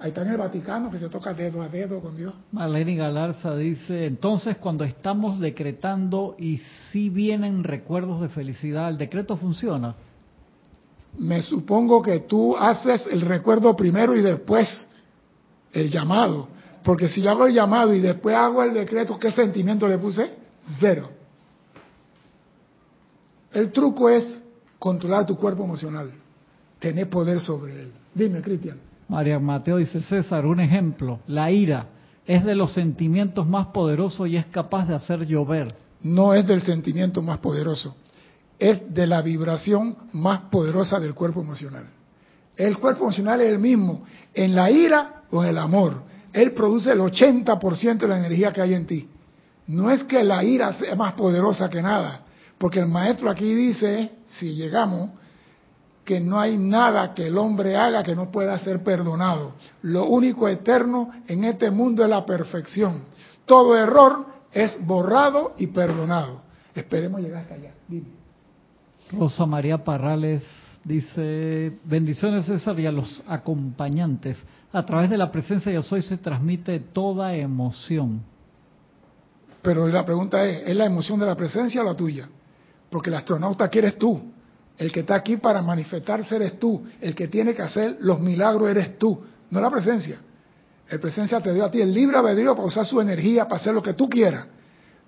ahí está en el Vaticano que se toca dedo a dedo con Dios. Marlene Galarza dice, entonces cuando estamos decretando y si vienen recuerdos de felicidad, ¿el decreto funciona? Me supongo que tú haces el recuerdo primero y después el llamado. Porque si yo hago el llamado y después hago el decreto, ¿qué sentimiento le puse? Cero. El truco es controlar tu cuerpo emocional, tener poder sobre él. Dime, Cristian. María Mateo dice, César, un ejemplo, la ira es de los sentimientos más poderosos y es capaz de hacer llover. No es del sentimiento más poderoso, es de la vibración más poderosa del cuerpo emocional. El cuerpo emocional es el mismo en la ira o en el amor. Él produce el 80% de la energía que hay en ti. No es que la ira sea más poderosa que nada, porque el maestro aquí dice, si llegamos, que no hay nada que el hombre haga que no pueda ser perdonado. Lo único eterno en este mundo es la perfección. Todo error es borrado y perdonado. Esperemos llegar hasta allá. Dime. Rosa María Parrales dice, bendiciones César y a los acompañantes. A través de la presencia yo soy se transmite toda emoción. Pero la pregunta es, ¿es la emoción de la presencia o la tuya? Porque el astronauta aquí eres tú. El que está aquí para manifestarse eres tú. El que tiene que hacer los milagros eres tú, no la presencia. El presencia te dio a ti el libre albedrío para usar su energía para hacer lo que tú quieras.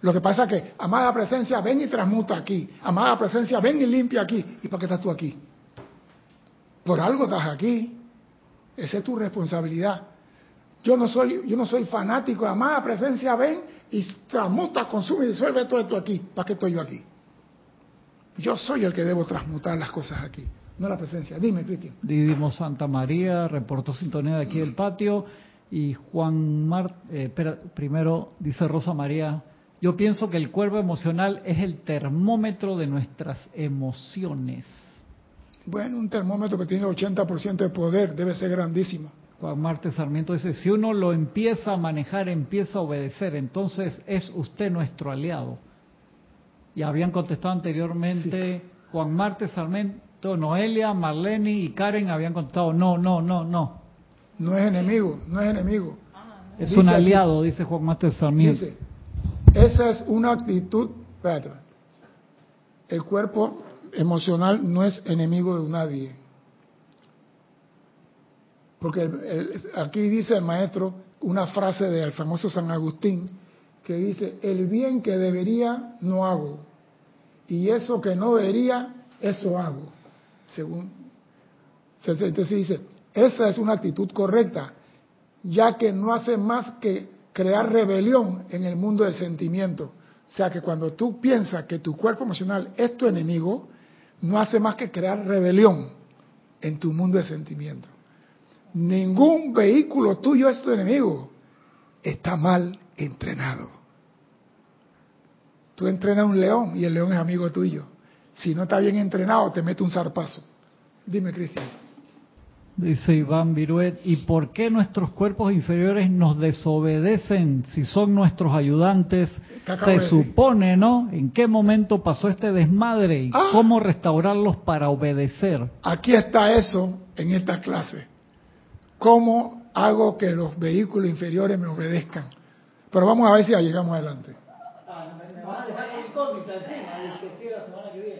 Lo que pasa es que, amada presencia, ven y transmuta aquí. Amada presencia, ven y limpia aquí. ¿Y para qué estás tú aquí? Por algo estás aquí. Esa es tu responsabilidad. Yo no soy, yo no soy fanático. Amada presencia, ven y transmuta, consume y disuelve todo esto aquí. ¿Para qué estoy yo aquí? Yo soy el que debo transmutar las cosas aquí, no la presencia. Dime, Cristian. Didimo Santa María reportó sintonía de aquí del patio. Y Juan Mar, eh, primero dice Rosa María, yo pienso que el cuerpo emocional es el termómetro de nuestras emociones. Bueno, un termómetro que tiene 80% de poder debe ser grandísimo. Juan Marte Sarmiento dice, si uno lo empieza a manejar, empieza a obedecer, entonces es usted nuestro aliado. Y habían contestado anteriormente, Juan Marte Entonces, Noelia, Marlene y Karen habían contestado, no, no, no, no. No es enemigo, no es enemigo. Es un aliado, dice Juan Master Sarmiento. Dice, esa es una actitud, espérate, el cuerpo emocional no es enemigo de nadie. Porque aquí dice el maestro una frase del famoso San Agustín que dice, el bien que debería no hago, y eso que no debería, eso hago. Según, entonces dice, esa es una actitud correcta, ya que no hace más que crear rebelión en el mundo del sentimiento. O sea que cuando tú piensas que tu cuerpo emocional es tu enemigo, no hace más que crear rebelión en tu mundo de sentimiento. Ningún vehículo tuyo es tu enemigo. Está mal entrenado. Tú entrenas un león y el león es amigo tuyo. Si no está bien entrenado, te mete un zarpazo. Dime, Cristian. Dice Iván Viruet, ¿y por qué nuestros cuerpos inferiores nos desobedecen si son nuestros ayudantes? Se supone, ¿no? ¿En qué momento pasó este desmadre y ah. cómo restaurarlos para obedecer? Aquí está eso en esta clase. ¿Cómo hago que los vehículos inferiores me obedezcan? Pero vamos a ver si ya llegamos adelante.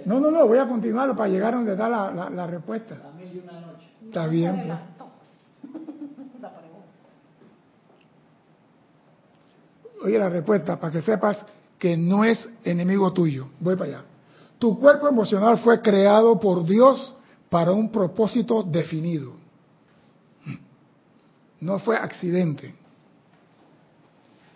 No, no, no, voy a continuar para llegar a donde está la, la respuesta. Está bien. Pues. Oye la respuesta para que sepas que no es enemigo tuyo. Voy para allá. Tu cuerpo emocional fue creado por Dios para un propósito definido. No fue accidente.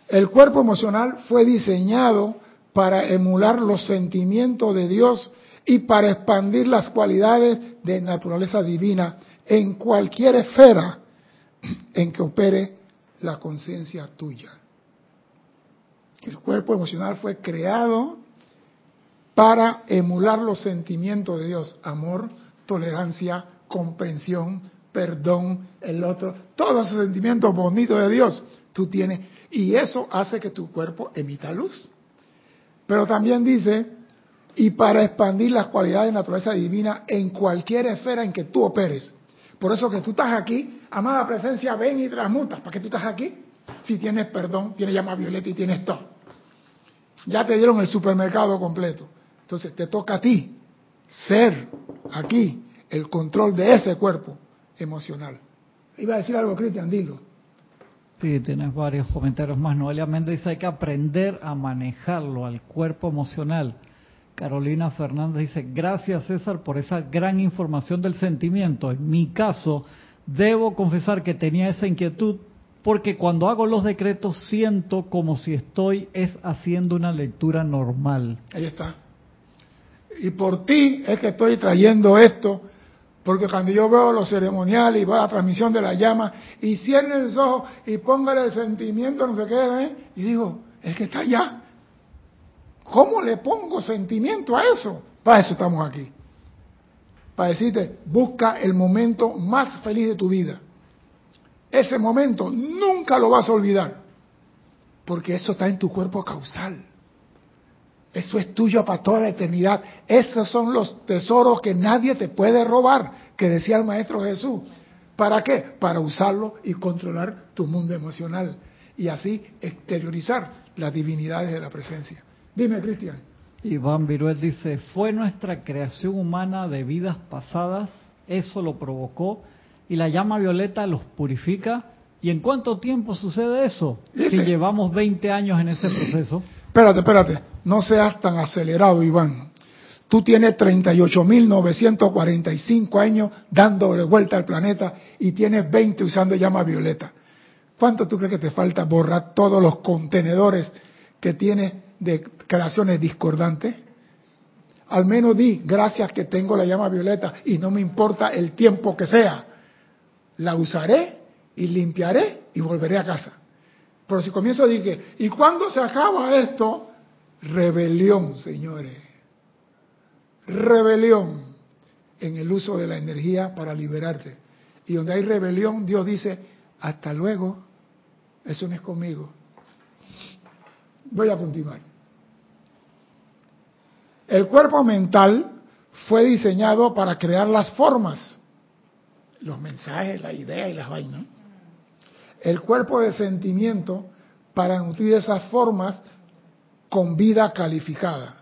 El cuerpo emocional fue diseñado para emular los sentimientos de Dios y para expandir las cualidades de naturaleza divina en cualquier esfera en que opere la conciencia tuya. El cuerpo emocional fue creado para emular los sentimientos de Dios, amor, tolerancia, comprensión, perdón, el otro, todos esos sentimientos bonitos de Dios tú tienes y eso hace que tu cuerpo emita luz. Pero también dice, y para expandir las cualidades de naturaleza divina en cualquier esfera en que tú operes. Por eso que tú estás aquí, amada presencia, ven y transmutas. ¿Para qué tú estás aquí? Si tienes perdón, tienes llama violeta y tienes todo. Ya te dieron el supermercado completo. Entonces te toca a ti ser aquí el control de ese cuerpo emocional. Iba a decir algo, Cristian, dilo. Sí, tienes varios comentarios más. Noelia Méndez dice hay que aprender a manejarlo al cuerpo emocional. Carolina Fernández dice, gracias César por esa gran información del sentimiento. En mi caso, debo confesar que tenía esa inquietud porque cuando hago los decretos siento como si estoy es haciendo una lectura normal. Ahí está. Y por ti es que estoy trayendo esto, porque cuando yo veo los ceremoniales y veo la transmisión de la llama, y cierren los ojos y póngale el sentimiento, no sé qué, ¿eh? y digo, es que está allá. ¿Cómo le pongo sentimiento a eso? Para eso estamos aquí. Para decirte, busca el momento más feliz de tu vida. Ese momento nunca lo vas a olvidar, porque eso está en tu cuerpo causal. Eso es tuyo para toda la eternidad. Esos son los tesoros que nadie te puede robar, que decía el Maestro Jesús. ¿Para qué? Para usarlo y controlar tu mundo emocional y así exteriorizar las divinidades de la presencia. Dime, Cristian. Iván Viruel dice, fue nuestra creación humana de vidas pasadas, eso lo provocó, y la llama violeta los purifica. ¿Y en cuánto tiempo sucede eso? Si llevamos 20 años en ese proceso. Espérate, espérate, no seas tan acelerado, Iván. Tú tienes 38.945 años dándole vuelta al planeta y tienes 20 usando llama violeta. ¿Cuánto tú crees que te falta borrar todos los contenedores que tienes de creaciones discordantes? Al menos di, gracias que tengo la llama violeta y no me importa el tiempo que sea. La usaré y limpiaré y volveré a casa. Pero si comienzo a decir ¿y cuándo se acaba esto? Rebelión, señores. Rebelión en el uso de la energía para liberarte. Y donde hay rebelión, Dios dice, hasta luego, eso no es conmigo. Voy a continuar. El cuerpo mental fue diseñado para crear las formas, los mensajes, la idea y las vainas. El cuerpo de sentimiento para nutrir esas formas con vida calificada.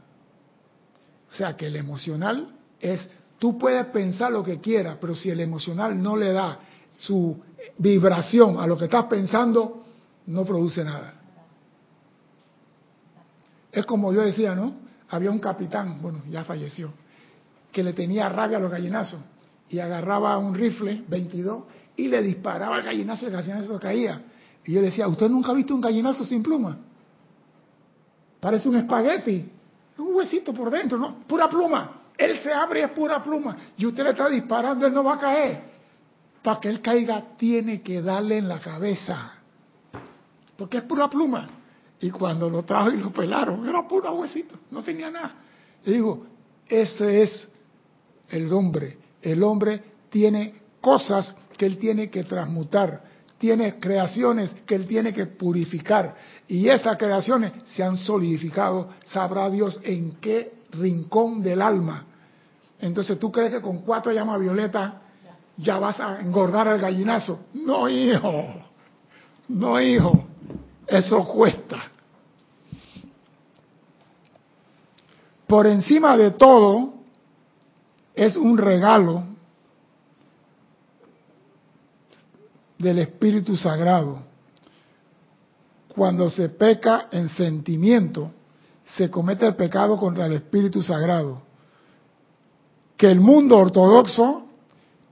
O sea que el emocional es, tú puedes pensar lo que quieras, pero si el emocional no le da su vibración a lo que estás pensando, no produce nada. Es como yo decía, ¿no? Había un capitán, bueno, ya falleció, que le tenía rabia a los gallinazos y agarraba un rifle 22 y le disparaba al gallinazo y el gallinazo caía. Y yo decía, ¿usted nunca ha visto un gallinazo sin pluma? Parece un espagueti, un huesito por dentro, ¿no? Pura pluma. Él se abre y es pura pluma. Y usted le está disparando, él no va a caer. Para que él caiga, tiene que darle en la cabeza. Porque es pura pluma. Y cuando lo trajo y lo pelaron, era pura huesito, no tenía nada. Y digo, ese es el hombre. El hombre tiene cosas que él tiene que transmutar, tiene creaciones que él tiene que purificar. Y esas creaciones se han solidificado, sabrá Dios en qué rincón del alma. Entonces tú crees que con cuatro llamas violetas ya vas a engordar al gallinazo. No, hijo. No, hijo. Eso cuesta. Por encima de todo, es un regalo del Espíritu Sagrado. Cuando se peca en sentimiento, se comete el pecado contra el Espíritu Sagrado, que el mundo ortodoxo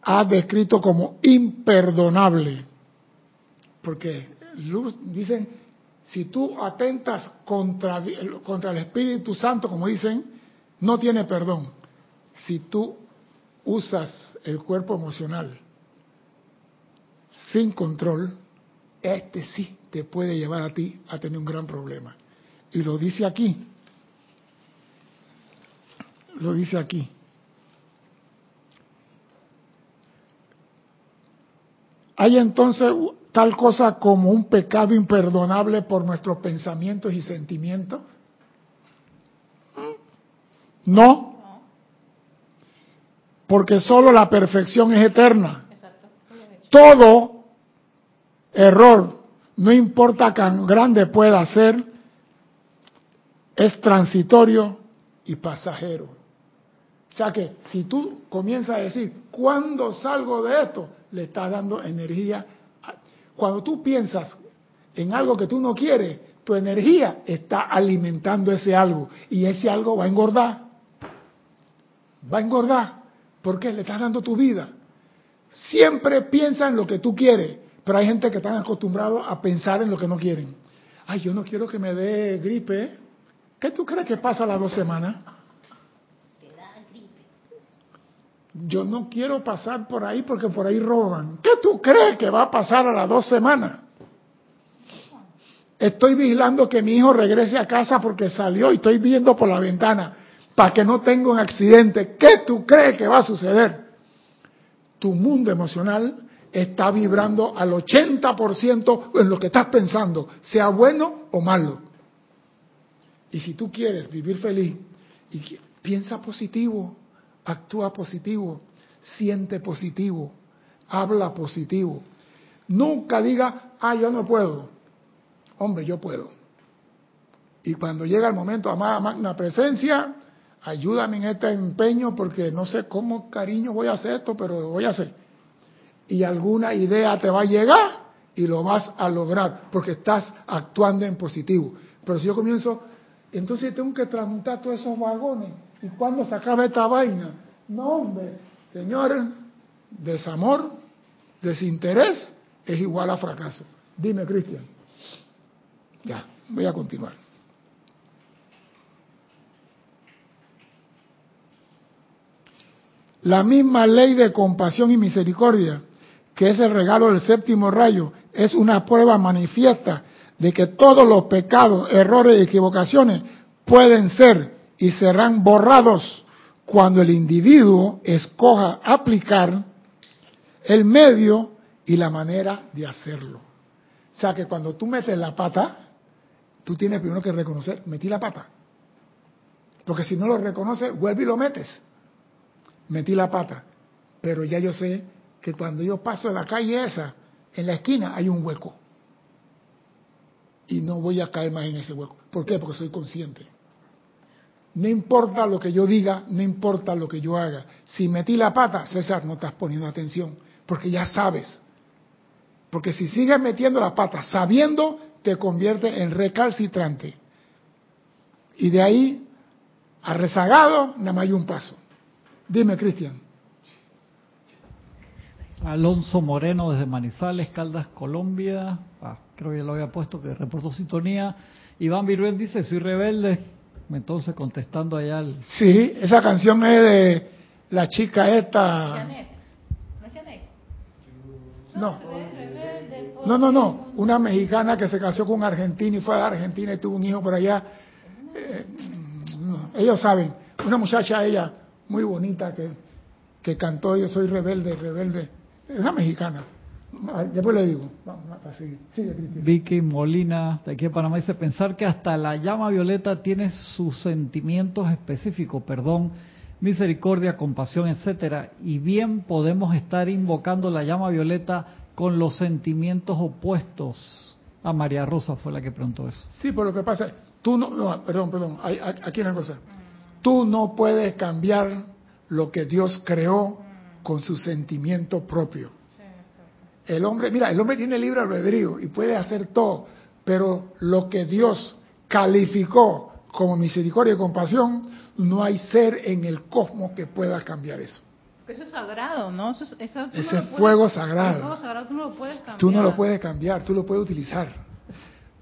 ha descrito como imperdonable. Porque dicen si tú atentas contra, contra el Espíritu Santo, como dicen, no tiene perdón. Si tú usas el cuerpo emocional sin control, este sí te puede llevar a ti a tener un gran problema. Y lo dice aquí. Lo dice aquí. Hay entonces tal cosa como un pecado imperdonable por nuestros pensamientos y sentimientos? No. Porque solo la perfección es eterna. Todo error, no importa cuán grande pueda ser, es transitorio y pasajero. O sea que si tú comienzas a decir, ¿cuándo salgo de esto? Le estás dando energía cuando tú piensas en algo que tú no quieres, tu energía está alimentando ese algo y ese algo va a engordar. Va a engordar porque le estás dando tu vida. Siempre piensa en lo que tú quieres, pero hay gente que están acostumbrados a pensar en lo que no quieren. Ay, yo no quiero que me dé gripe. ¿Qué tú crees que pasa las dos semanas? Yo no quiero pasar por ahí porque por ahí roban. ¿Qué tú crees que va a pasar a las dos semanas? Estoy vigilando que mi hijo regrese a casa porque salió y estoy viendo por la ventana para que no tenga un accidente. ¿Qué tú crees que va a suceder? Tu mundo emocional está vibrando al 80% en lo que estás pensando, sea bueno o malo. Y si tú quieres vivir feliz, y piensa positivo, actúa positivo, siente positivo, habla positivo. Nunca diga, ah, yo no puedo. Hombre, yo puedo. Y cuando llega el momento, amada magna presencia, ayúdame en este empeño porque no sé cómo cariño voy a hacer esto, pero lo voy a hacer. Y alguna idea te va a llegar y lo vas a lograr porque estás actuando en positivo. Pero si yo comienzo, entonces tengo que transmutar todos esos vagones ¿Y cuándo se acaba esta vaina? No, hombre, señor, desamor, desinterés es igual a fracaso. Dime, Cristian. Ya, voy a continuar. La misma ley de compasión y misericordia, que es el regalo del séptimo rayo, es una prueba manifiesta de que todos los pecados, errores y equivocaciones pueden ser y serán borrados cuando el individuo escoja aplicar el medio y la manera de hacerlo. O sea que cuando tú metes la pata, tú tienes primero que reconocer, metí la pata. Porque si no lo reconoces, vuelve y lo metes. metí la pata, pero ya yo sé que cuando yo paso la calle esa, en la esquina hay un hueco. Y no voy a caer más en ese hueco. ¿Por qué? Porque soy consciente. No importa lo que yo diga, no importa lo que yo haga. Si metí la pata, César, no estás poniendo atención, porque ya sabes. Porque si sigues metiendo la pata sabiendo, te convierte en recalcitrante. Y de ahí a rezagado, nada más hay un paso. Dime, Cristian. Alonso Moreno desde Manizales, Caldas, Colombia. Ah, creo que ya lo había puesto, que reportó sintonía. Iván Viruel dice, soy rebelde. Entonces contestando allá al... Sí, esa canción es de la chica esta... No. No, no, no. Una mexicana que se casó con un argentino y fue a Argentina y tuvo un hijo por allá. Eh, ellos saben. Una muchacha, ella, muy bonita, que, que cantó Yo soy rebelde, rebelde. Es una mexicana. Ah, después le digo. Vamos, sigue, sigue, Vicky Molina, de aquí en Panamá, dice, pensar que hasta la llama violeta tiene sus sentimientos específicos, perdón, misericordia, compasión, etcétera, y bien podemos estar invocando la llama violeta con los sentimientos opuestos. A María Rosa fue la que preguntó eso. Sí, por lo que pasa, tú no, no perdón, perdón, aquí una cosa. Tú no puedes cambiar lo que Dios creó con su sentimiento propio. El hombre, mira, el hombre tiene libre albedrío y puede hacer todo, pero lo que Dios calificó como misericordia y compasión, no hay ser en el cosmos que pueda cambiar eso. Eso es sagrado, ¿no? Eso, Ese fuego sagrado. fuego sagrado tú no lo puedes cambiar. Tú no lo puedes cambiar, tú lo puedes utilizar.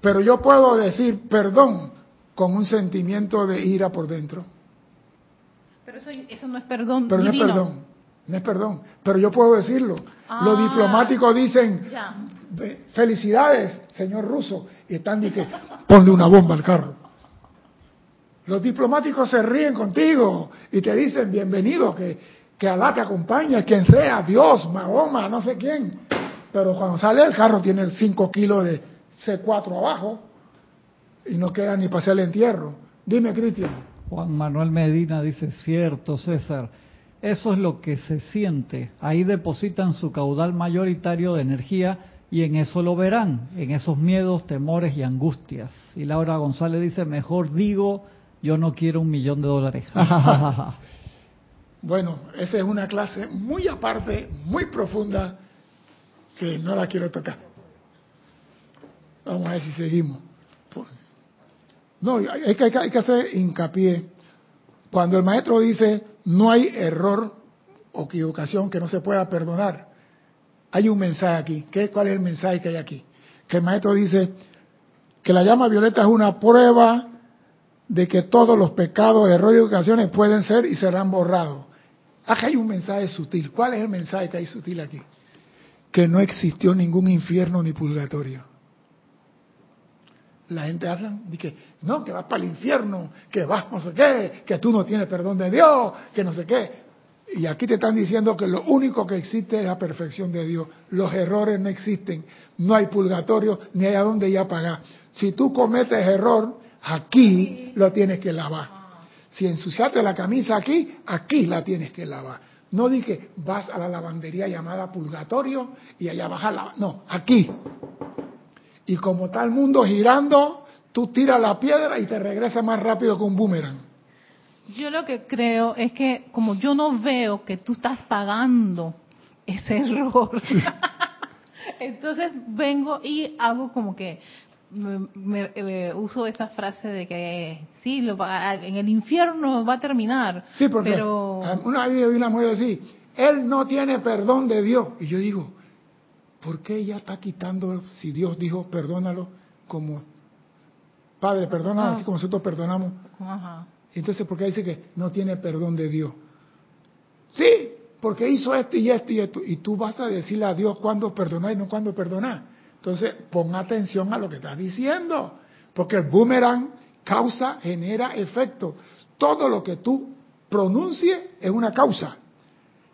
Pero yo puedo decir perdón con un sentimiento de ira por dentro. Pero eso, eso no es perdón. Pero no es perdón. No es perdón. Pero yo puedo decirlo. Los ah. diplomáticos dicen, felicidades, señor ruso. Y están diciendo, ponle una bomba al carro. Los diplomáticos se ríen contigo y te dicen, bienvenido, que, que Alá te acompaña, quien sea, Dios, Mahoma, no sé quién. Pero cuando sale el carro tiene 5 kilos de C4 abajo y no queda ni para hacer el entierro. Dime, Cristian. Juan Manuel Medina dice, cierto, César. Eso es lo que se siente. Ahí depositan su caudal mayoritario de energía y en eso lo verán, en esos miedos, temores y angustias. Y Laura González dice, mejor digo, yo no quiero un millón de dólares. bueno, esa es una clase muy aparte, muy profunda, que no la quiero tocar. Vamos a ver si seguimos. No, hay que, hay que hacer hincapié. Cuando el maestro dice, no hay error o equivocación que no se pueda perdonar. Hay un mensaje aquí. ¿Qué, ¿Cuál es el mensaje que hay aquí? Que el maestro dice que la llama violeta es una prueba de que todos los pecados, errores y equivocaciones pueden ser y serán borrados. Acá hay un mensaje sutil. ¿Cuál es el mensaje que hay sutil aquí? Que no existió ningún infierno ni purgatorio. La gente habla de que no, que vas para el infierno, que vas no sé qué, que tú no tienes perdón de Dios, que no sé qué. Y aquí te están diciendo que lo único que existe es la perfección de Dios. Los errores no existen, no hay purgatorio, ni hay a dónde ir a pagar. Si tú cometes error, aquí lo tienes que lavar. Si ensuciaste la camisa aquí, aquí la tienes que lavar. No di que vas a la lavandería llamada purgatorio y allá vas a lavar. No, aquí. Y como está el mundo girando, tú tiras la piedra y te regresa más rápido que un boomerang. Yo lo que creo es que como yo no veo que tú estás pagando ese error, entonces vengo y hago como que me, eh, uso esa frase de que sí, lo, en el infierno va a terminar. Sí, porque pero... una vez vi una mujer decir, él no tiene perdón de Dios. Y yo digo, ¿por qué ella está quitando, si Dios dijo, perdónalo, como, Padre, perdona, así como nosotros perdonamos? Entonces, ¿por qué dice que no tiene perdón de Dios? Sí, porque hizo esto y esto y esto. Y tú vas a decirle a Dios cuándo perdonar y no cuándo perdonar. Entonces, pon atención a lo que estás diciendo. Porque el boomerang causa, genera efecto. Todo lo que tú pronuncies es una causa.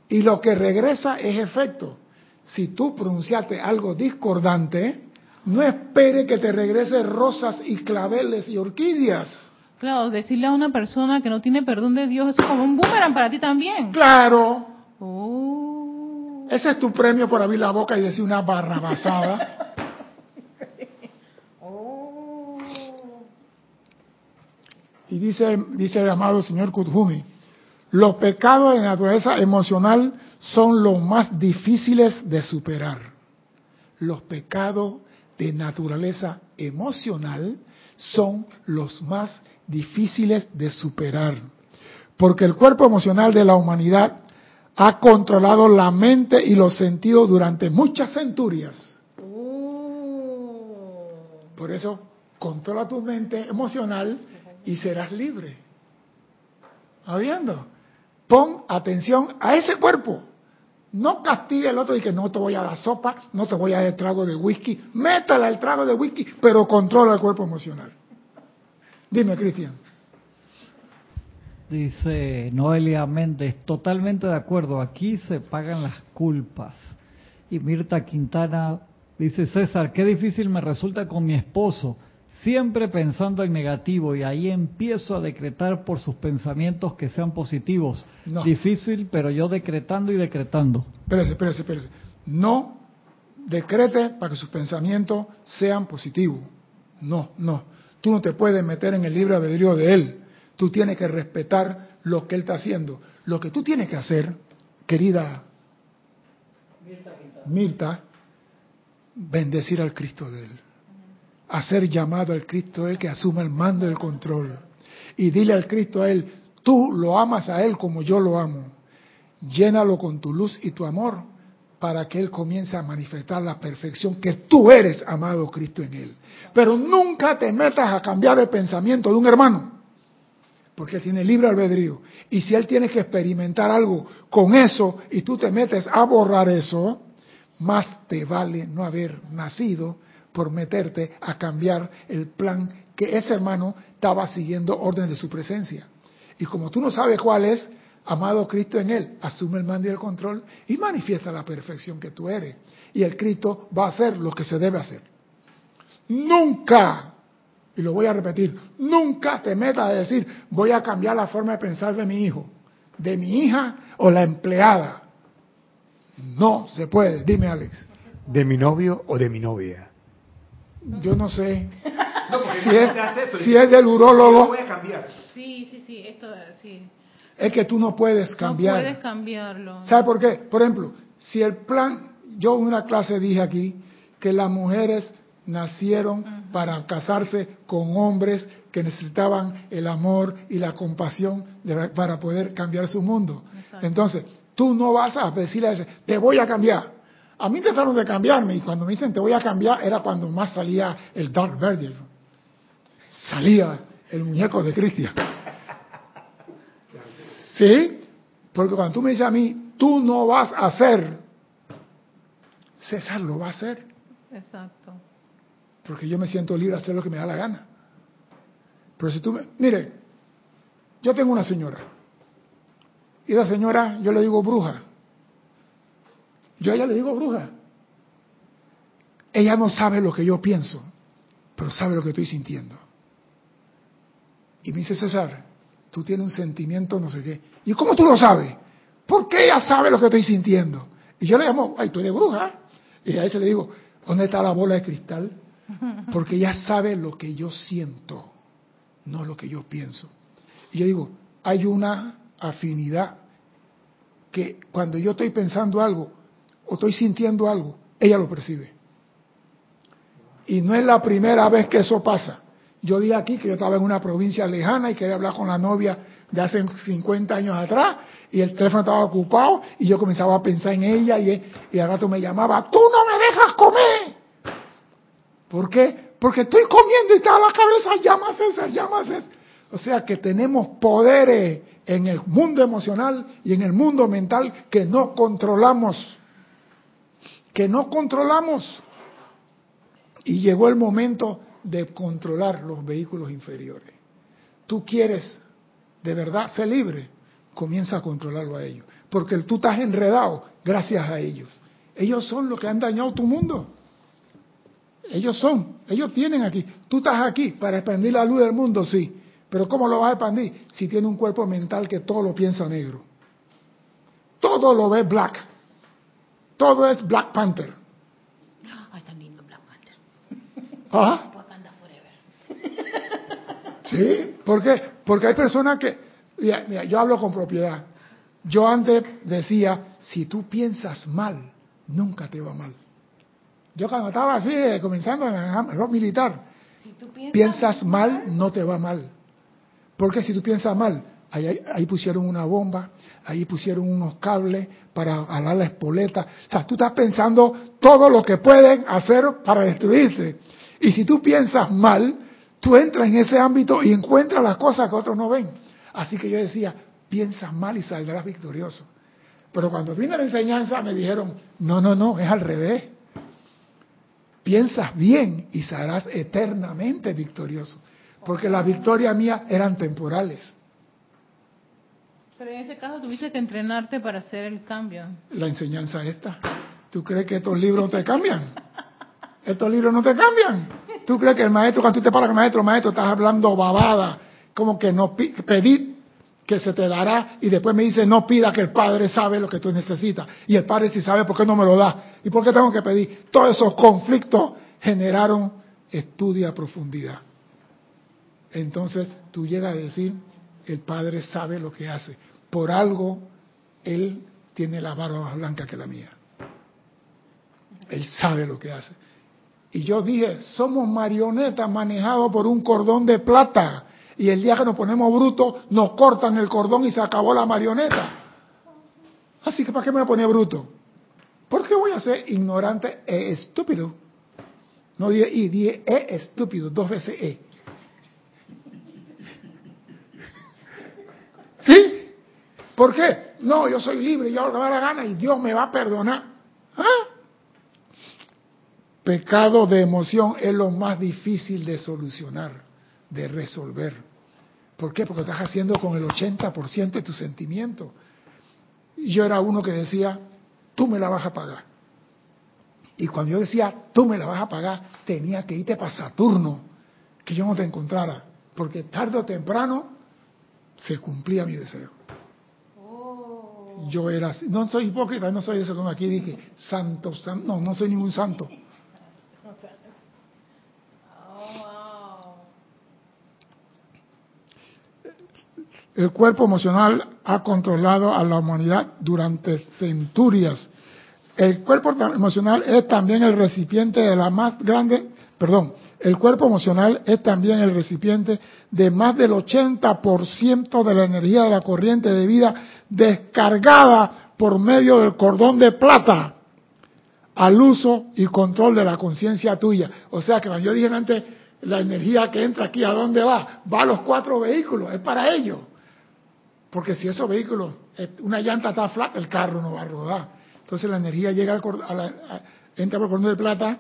Y lo que regresa es efecto si tú pronunciaste algo discordante, no espere que te regrese rosas y claveles y orquídeas. Claro, decirle a una persona que no tiene perdón de Dios es como un boomerang para ti también. Claro. Oh. Ese es tu premio por abrir la boca y decir una barrabasada. Oh. Y dice, dice el amado señor Kuthumi, los pecados de naturaleza emocional son los más difíciles de superar. Los pecados de naturaleza emocional son los más difíciles de superar. Porque el cuerpo emocional de la humanidad ha controlado la mente y los sentidos durante muchas centurias. Oh. Por eso, controla tu mente emocional y serás libre. ¿Está viendo? Pon atención a ese cuerpo. No castigue al otro y que no te voy a dar sopa, no te voy a dar el trago de whisky. Métale el trago de whisky, pero controla el cuerpo emocional. Dime, Cristian. Dice Noelia Méndez, totalmente de acuerdo, aquí se pagan las culpas. Y Mirta Quintana dice, César, qué difícil me resulta con mi esposo, siempre pensando en negativo y ahí empiezo a decretar por sus pensamientos que sean positivos. No. Difícil, pero yo decretando y decretando. Espérese, espérese, espérese. No decrete para que sus pensamientos sean positivos. No, no. Tú no te puedes meter en el libre albedrío de él. Tú tienes que respetar lo que él está haciendo. Lo que tú tienes que hacer, querida Mirta, bendecir al Cristo de él. Hacer llamado al Cristo él que asuma el mando y el control. Y dile al Cristo a él, tú lo amas a él como yo lo amo. Llénalo con tu luz y tu amor para que él comience a manifestar la perfección que tú eres, amado Cristo, en él. Pero nunca te metas a cambiar el pensamiento de un hermano porque él tiene libre albedrío. Y si él tiene que experimentar algo con eso y tú te metes a borrar eso, más te vale no haber nacido por meterte a cambiar el plan que ese hermano estaba siguiendo orden de su presencia. Y como tú no sabes cuál es, amado Cristo en él, asume el mando y el control y manifiesta la perfección que tú eres. Y el Cristo va a hacer lo que se debe hacer. Nunca y lo voy a repetir, nunca te metas a decir, voy a cambiar la forma de pensar de mi hijo, de mi hija o la empleada. No se puede, dime Alex. ¿De mi novio o de mi novia? Yo no sé. si, es, si es del urólogo. voy a cambiar. Sí, sí, sí, esto sí. Es que tú no puedes cambiar. No puedes cambiarlo. ¿Sabe por qué? Por ejemplo, si el plan, yo en una clase dije aquí que las mujeres nacieron para casarse con hombres que necesitaban el amor y la compasión para poder cambiar su mundo. Entonces, tú no vas a decirle a ese, te voy a cambiar. A mí trataron de cambiarme y cuando me dicen te voy a cambiar era cuando más salía el Dark Verde. Salía el muñeco de Cristian. ¿Sí? Porque cuando tú me dices a mí, tú no vas a hacer, César lo va a hacer. Exacto porque yo me siento libre de hacer lo que me da la gana. Pero si tú me... Mire, yo tengo una señora. Y la señora, yo le digo bruja. Yo a ella le digo bruja. Ella no sabe lo que yo pienso, pero sabe lo que estoy sintiendo. Y me dice César, tú tienes un sentimiento no sé qué. ¿Y cómo tú lo sabes? Porque ella sabe lo que estoy sintiendo. Y yo le llamo, ay, tú eres bruja. Y a ese le digo, ¿dónde está la bola de cristal? Porque ella sabe lo que yo siento, no lo que yo pienso. Y yo digo, hay una afinidad que cuando yo estoy pensando algo o estoy sintiendo algo, ella lo percibe. Y no es la primera vez que eso pasa. Yo dije aquí que yo estaba en una provincia lejana y quería hablar con la novia de hace 50 años atrás y el teléfono estaba ocupado y yo comenzaba a pensar en ella y, y al rato me llamaba, tú no me dejas comer. ¿Por qué? Porque estoy comiendo y está la cabeza, llama César, llama César. O sea que tenemos poderes en el mundo emocional y en el mundo mental que no controlamos. Que no controlamos. Y llegó el momento de controlar los vehículos inferiores. Tú quieres de verdad ser libre, comienza a controlarlo a ellos. Porque tú estás enredado gracias a ellos. Ellos son los que han dañado tu mundo. Ellos son, ellos tienen aquí. Tú estás aquí para expandir la luz del mundo, sí, Pero ¿cómo lo vas a expandir? Si tiene un cuerpo mental que todo lo piensa negro. Todo lo ve black. Todo es Black Panther. Ay, tan lindo Black Panther. ¿Ah? Sí, ¿por qué? Porque hay personas que, mira, yo hablo con propiedad. Yo antes decía, si tú piensas mal, nunca te va mal. Yo cuando estaba así, eh, comenzando en el rock militar, piensas, mal, no te va mal. Porque si tú piensas mal, ahí, pusieron una bomba, ahí pusieron unos cables para alar la espoleta. O sea, tú estás pensando todo lo que pueden hacer para destruirte. Y si tú piensas mal, tú entras en ese ámbito y encuentras las cosas que otros no ven. Así que yo decía, piensas mal y saldrás victorioso. Pero cuando vine la enseñanza me dijeron, no, no, no, es al revés. Piensas bien y serás eternamente victorioso. Porque las victorias mías eran temporales. Pero en ese caso tuviste que entrenarte para hacer el cambio. La enseñanza esta. ¿Tú crees que estos libros no te cambian? Estos libros no te cambian. ¿Tú crees que el maestro, cuando tú te paras con el maestro, maestro, estás hablando babada? Como que no pedí que se te dará y después me dice no pida que el Padre sabe lo que tú necesitas y el Padre si sabe por qué no me lo da y por qué tengo que pedir. Todos esos conflictos generaron estudio a profundidad. Entonces tú llegas a decir el Padre sabe lo que hace. Por algo Él tiene la barba más blanca que la mía. Él sabe lo que hace. Y yo dije, somos marionetas manejados por un cordón de plata y el día que nos ponemos brutos, nos cortan el cordón y se acabó la marioneta. Así que ¿para qué me voy bruto? ¿Por qué voy a ser ignorante e estúpido? No dije y, dije e estúpido, dos veces e. ¿Sí? ¿Por qué? No, yo soy libre, yo da la gana y Dios me va a perdonar. ¿Ah? Pecado de emoción es lo más difícil de solucionar de resolver. ¿Por qué? Porque estás haciendo con el 80% de tu sentimiento. Yo era uno que decía, tú me la vas a pagar. Y cuando yo decía, tú me la vas a pagar, tenía que irte para Saturno, que yo no te encontrara. Porque tarde o temprano se cumplía mi deseo. Yo era así. No soy hipócrita, no soy eso como aquí dije, santo, santo. No, no soy ningún santo. El cuerpo emocional ha controlado a la humanidad durante centurias. El cuerpo emocional es también el recipiente de la más grande, perdón, el cuerpo emocional es también el recipiente de más del 80% de la energía de la corriente de vida descargada por medio del cordón de plata al uso y control de la conciencia tuya. O sea que yo dije antes, la energía que entra aquí, ¿a dónde va? Va a los cuatro vehículos, es para ellos. Porque si esos vehículos, eh, una llanta está flat, el carro no va a rodar. Entonces la energía llega al, entra por el cordón de plata,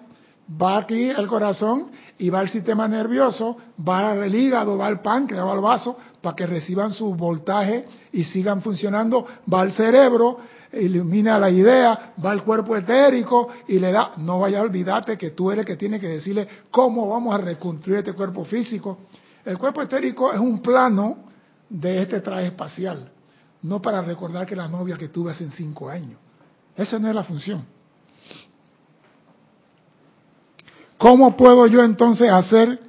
va aquí al corazón y va al sistema nervioso, va al hígado, va al páncreas, va al vaso, para que reciban su voltaje y sigan funcionando, va al cerebro, ilumina la idea, va al cuerpo etérico y le da, no vaya a olvidarte que tú eres el que tiene que decirle cómo vamos a reconstruir este cuerpo físico. El cuerpo etérico es un plano de este traje espacial, no para recordar que la novia que tuve hace cinco años. Esa no es la función. ¿Cómo puedo yo entonces hacer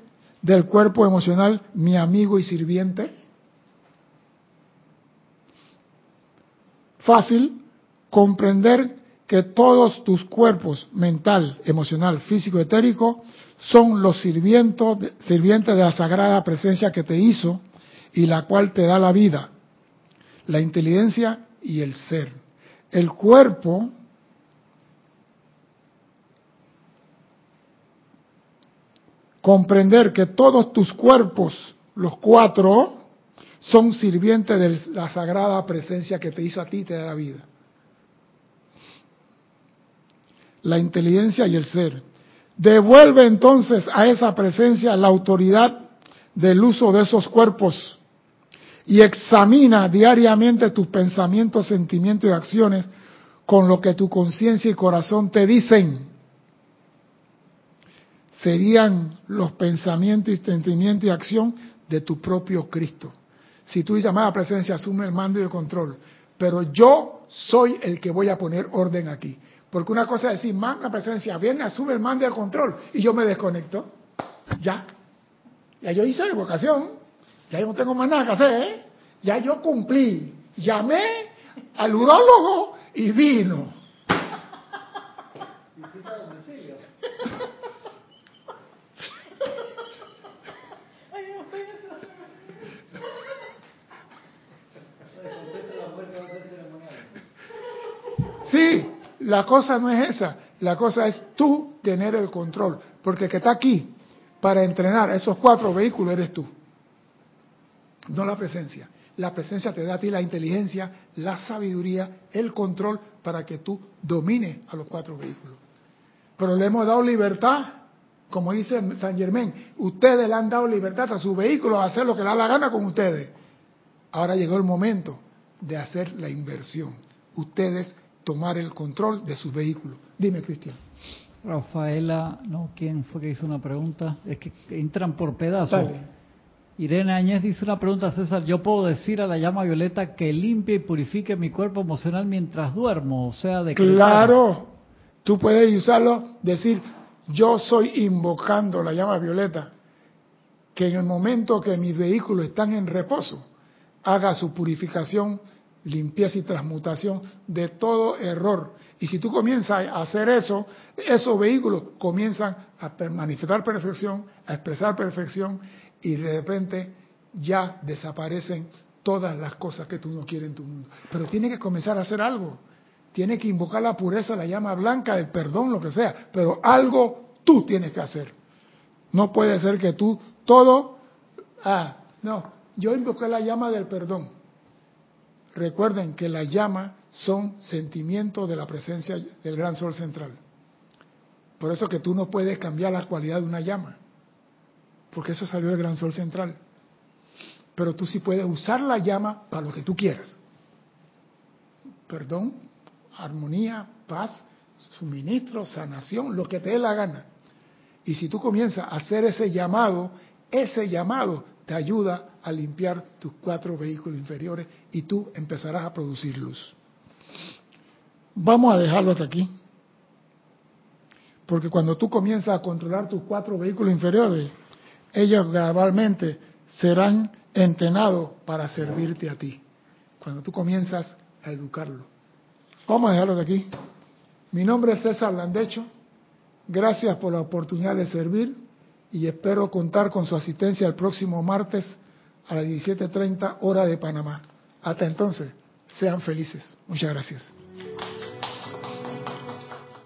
del cuerpo emocional mi amigo y sirviente? Fácil, comprender que todos tus cuerpos, mental, emocional, físico, etérico, son los sirvientes de la sagrada presencia que te hizo y la cual te da la vida, la inteligencia y el ser. El cuerpo comprender que todos tus cuerpos, los cuatro, son sirvientes de la sagrada presencia que te hizo a ti te da la vida. La inteligencia y el ser. Devuelve entonces a esa presencia la autoridad del uso de esos cuerpos y examina diariamente tus pensamientos, sentimientos y acciones con lo que tu conciencia y corazón te dicen. Serían los pensamientos y sentimientos y acción de tu propio Cristo. Si tú dices, amada presencia, asume el mando y el control, pero yo soy el que voy a poner orden aquí. Porque una cosa es decir, la presencia, viene, asume el mando y el control, y yo me desconecto. Ya. Ya yo hice la vocación, ya yo no tengo más nada que hacer, ¿eh? ya yo cumplí. Llamé al urólogo y vino. Sí, la cosa no es esa. La cosa es tú tener el control. Porque el que está aquí para entrenar esos cuatro vehículos eres tú. No la presencia. La presencia te da a ti la inteligencia, la sabiduría, el control para que tú domines a los cuatro vehículos. Pero le hemos dado libertad, como dice San Germán, ustedes le han dado libertad a sus vehículos a hacer lo que le da la gana con ustedes. Ahora llegó el momento de hacer la inversión. Ustedes tomar el control de sus vehículos. Dime, Cristian. Rafaela, no, ¿quién fue que hizo una pregunta? Es que entran por pedazos. Irene Añez dice una pregunta, César, ¿yo puedo decir a la llama violeta que limpie y purifique mi cuerpo emocional mientras duermo? O sea, de Claro, tú puedes usarlo, decir, yo soy invocando la llama violeta, que en el momento que mis vehículos están en reposo, haga su purificación, limpieza y transmutación de todo error. Y si tú comienzas a hacer eso, esos vehículos comienzan a manifestar perfección, a expresar perfección y de repente ya desaparecen todas las cosas que tú no quieres en tu mundo. Pero tiene que comenzar a hacer algo. Tiene que invocar la pureza, la llama blanca, el perdón, lo que sea. Pero algo tú tienes que hacer. No puede ser que tú todo... Ah, no, yo invoqué la llama del perdón. Recuerden que la llama son sentimientos de la presencia del gran sol central. Por eso que tú no puedes cambiar la cualidad de una llama porque eso salió del gran sol central. Pero tú sí puedes usar la llama para lo que tú quieras. Perdón, armonía, paz, suministro, sanación, lo que te dé la gana. Y si tú comienzas a hacer ese llamado, ese llamado te ayuda a limpiar tus cuatro vehículos inferiores y tú empezarás a producir luz. Vamos a dejarlo hasta aquí. Porque cuando tú comienzas a controlar tus cuatro vehículos inferiores, ellos gradualmente serán entrenados para servirte a ti, cuando tú comienzas a educarlo. Vamos a dejarlo de aquí. Mi nombre es César Landecho. Gracias por la oportunidad de servir y espero contar con su asistencia el próximo martes a las 17.30 hora de Panamá. Hasta entonces, sean felices. Muchas gracias.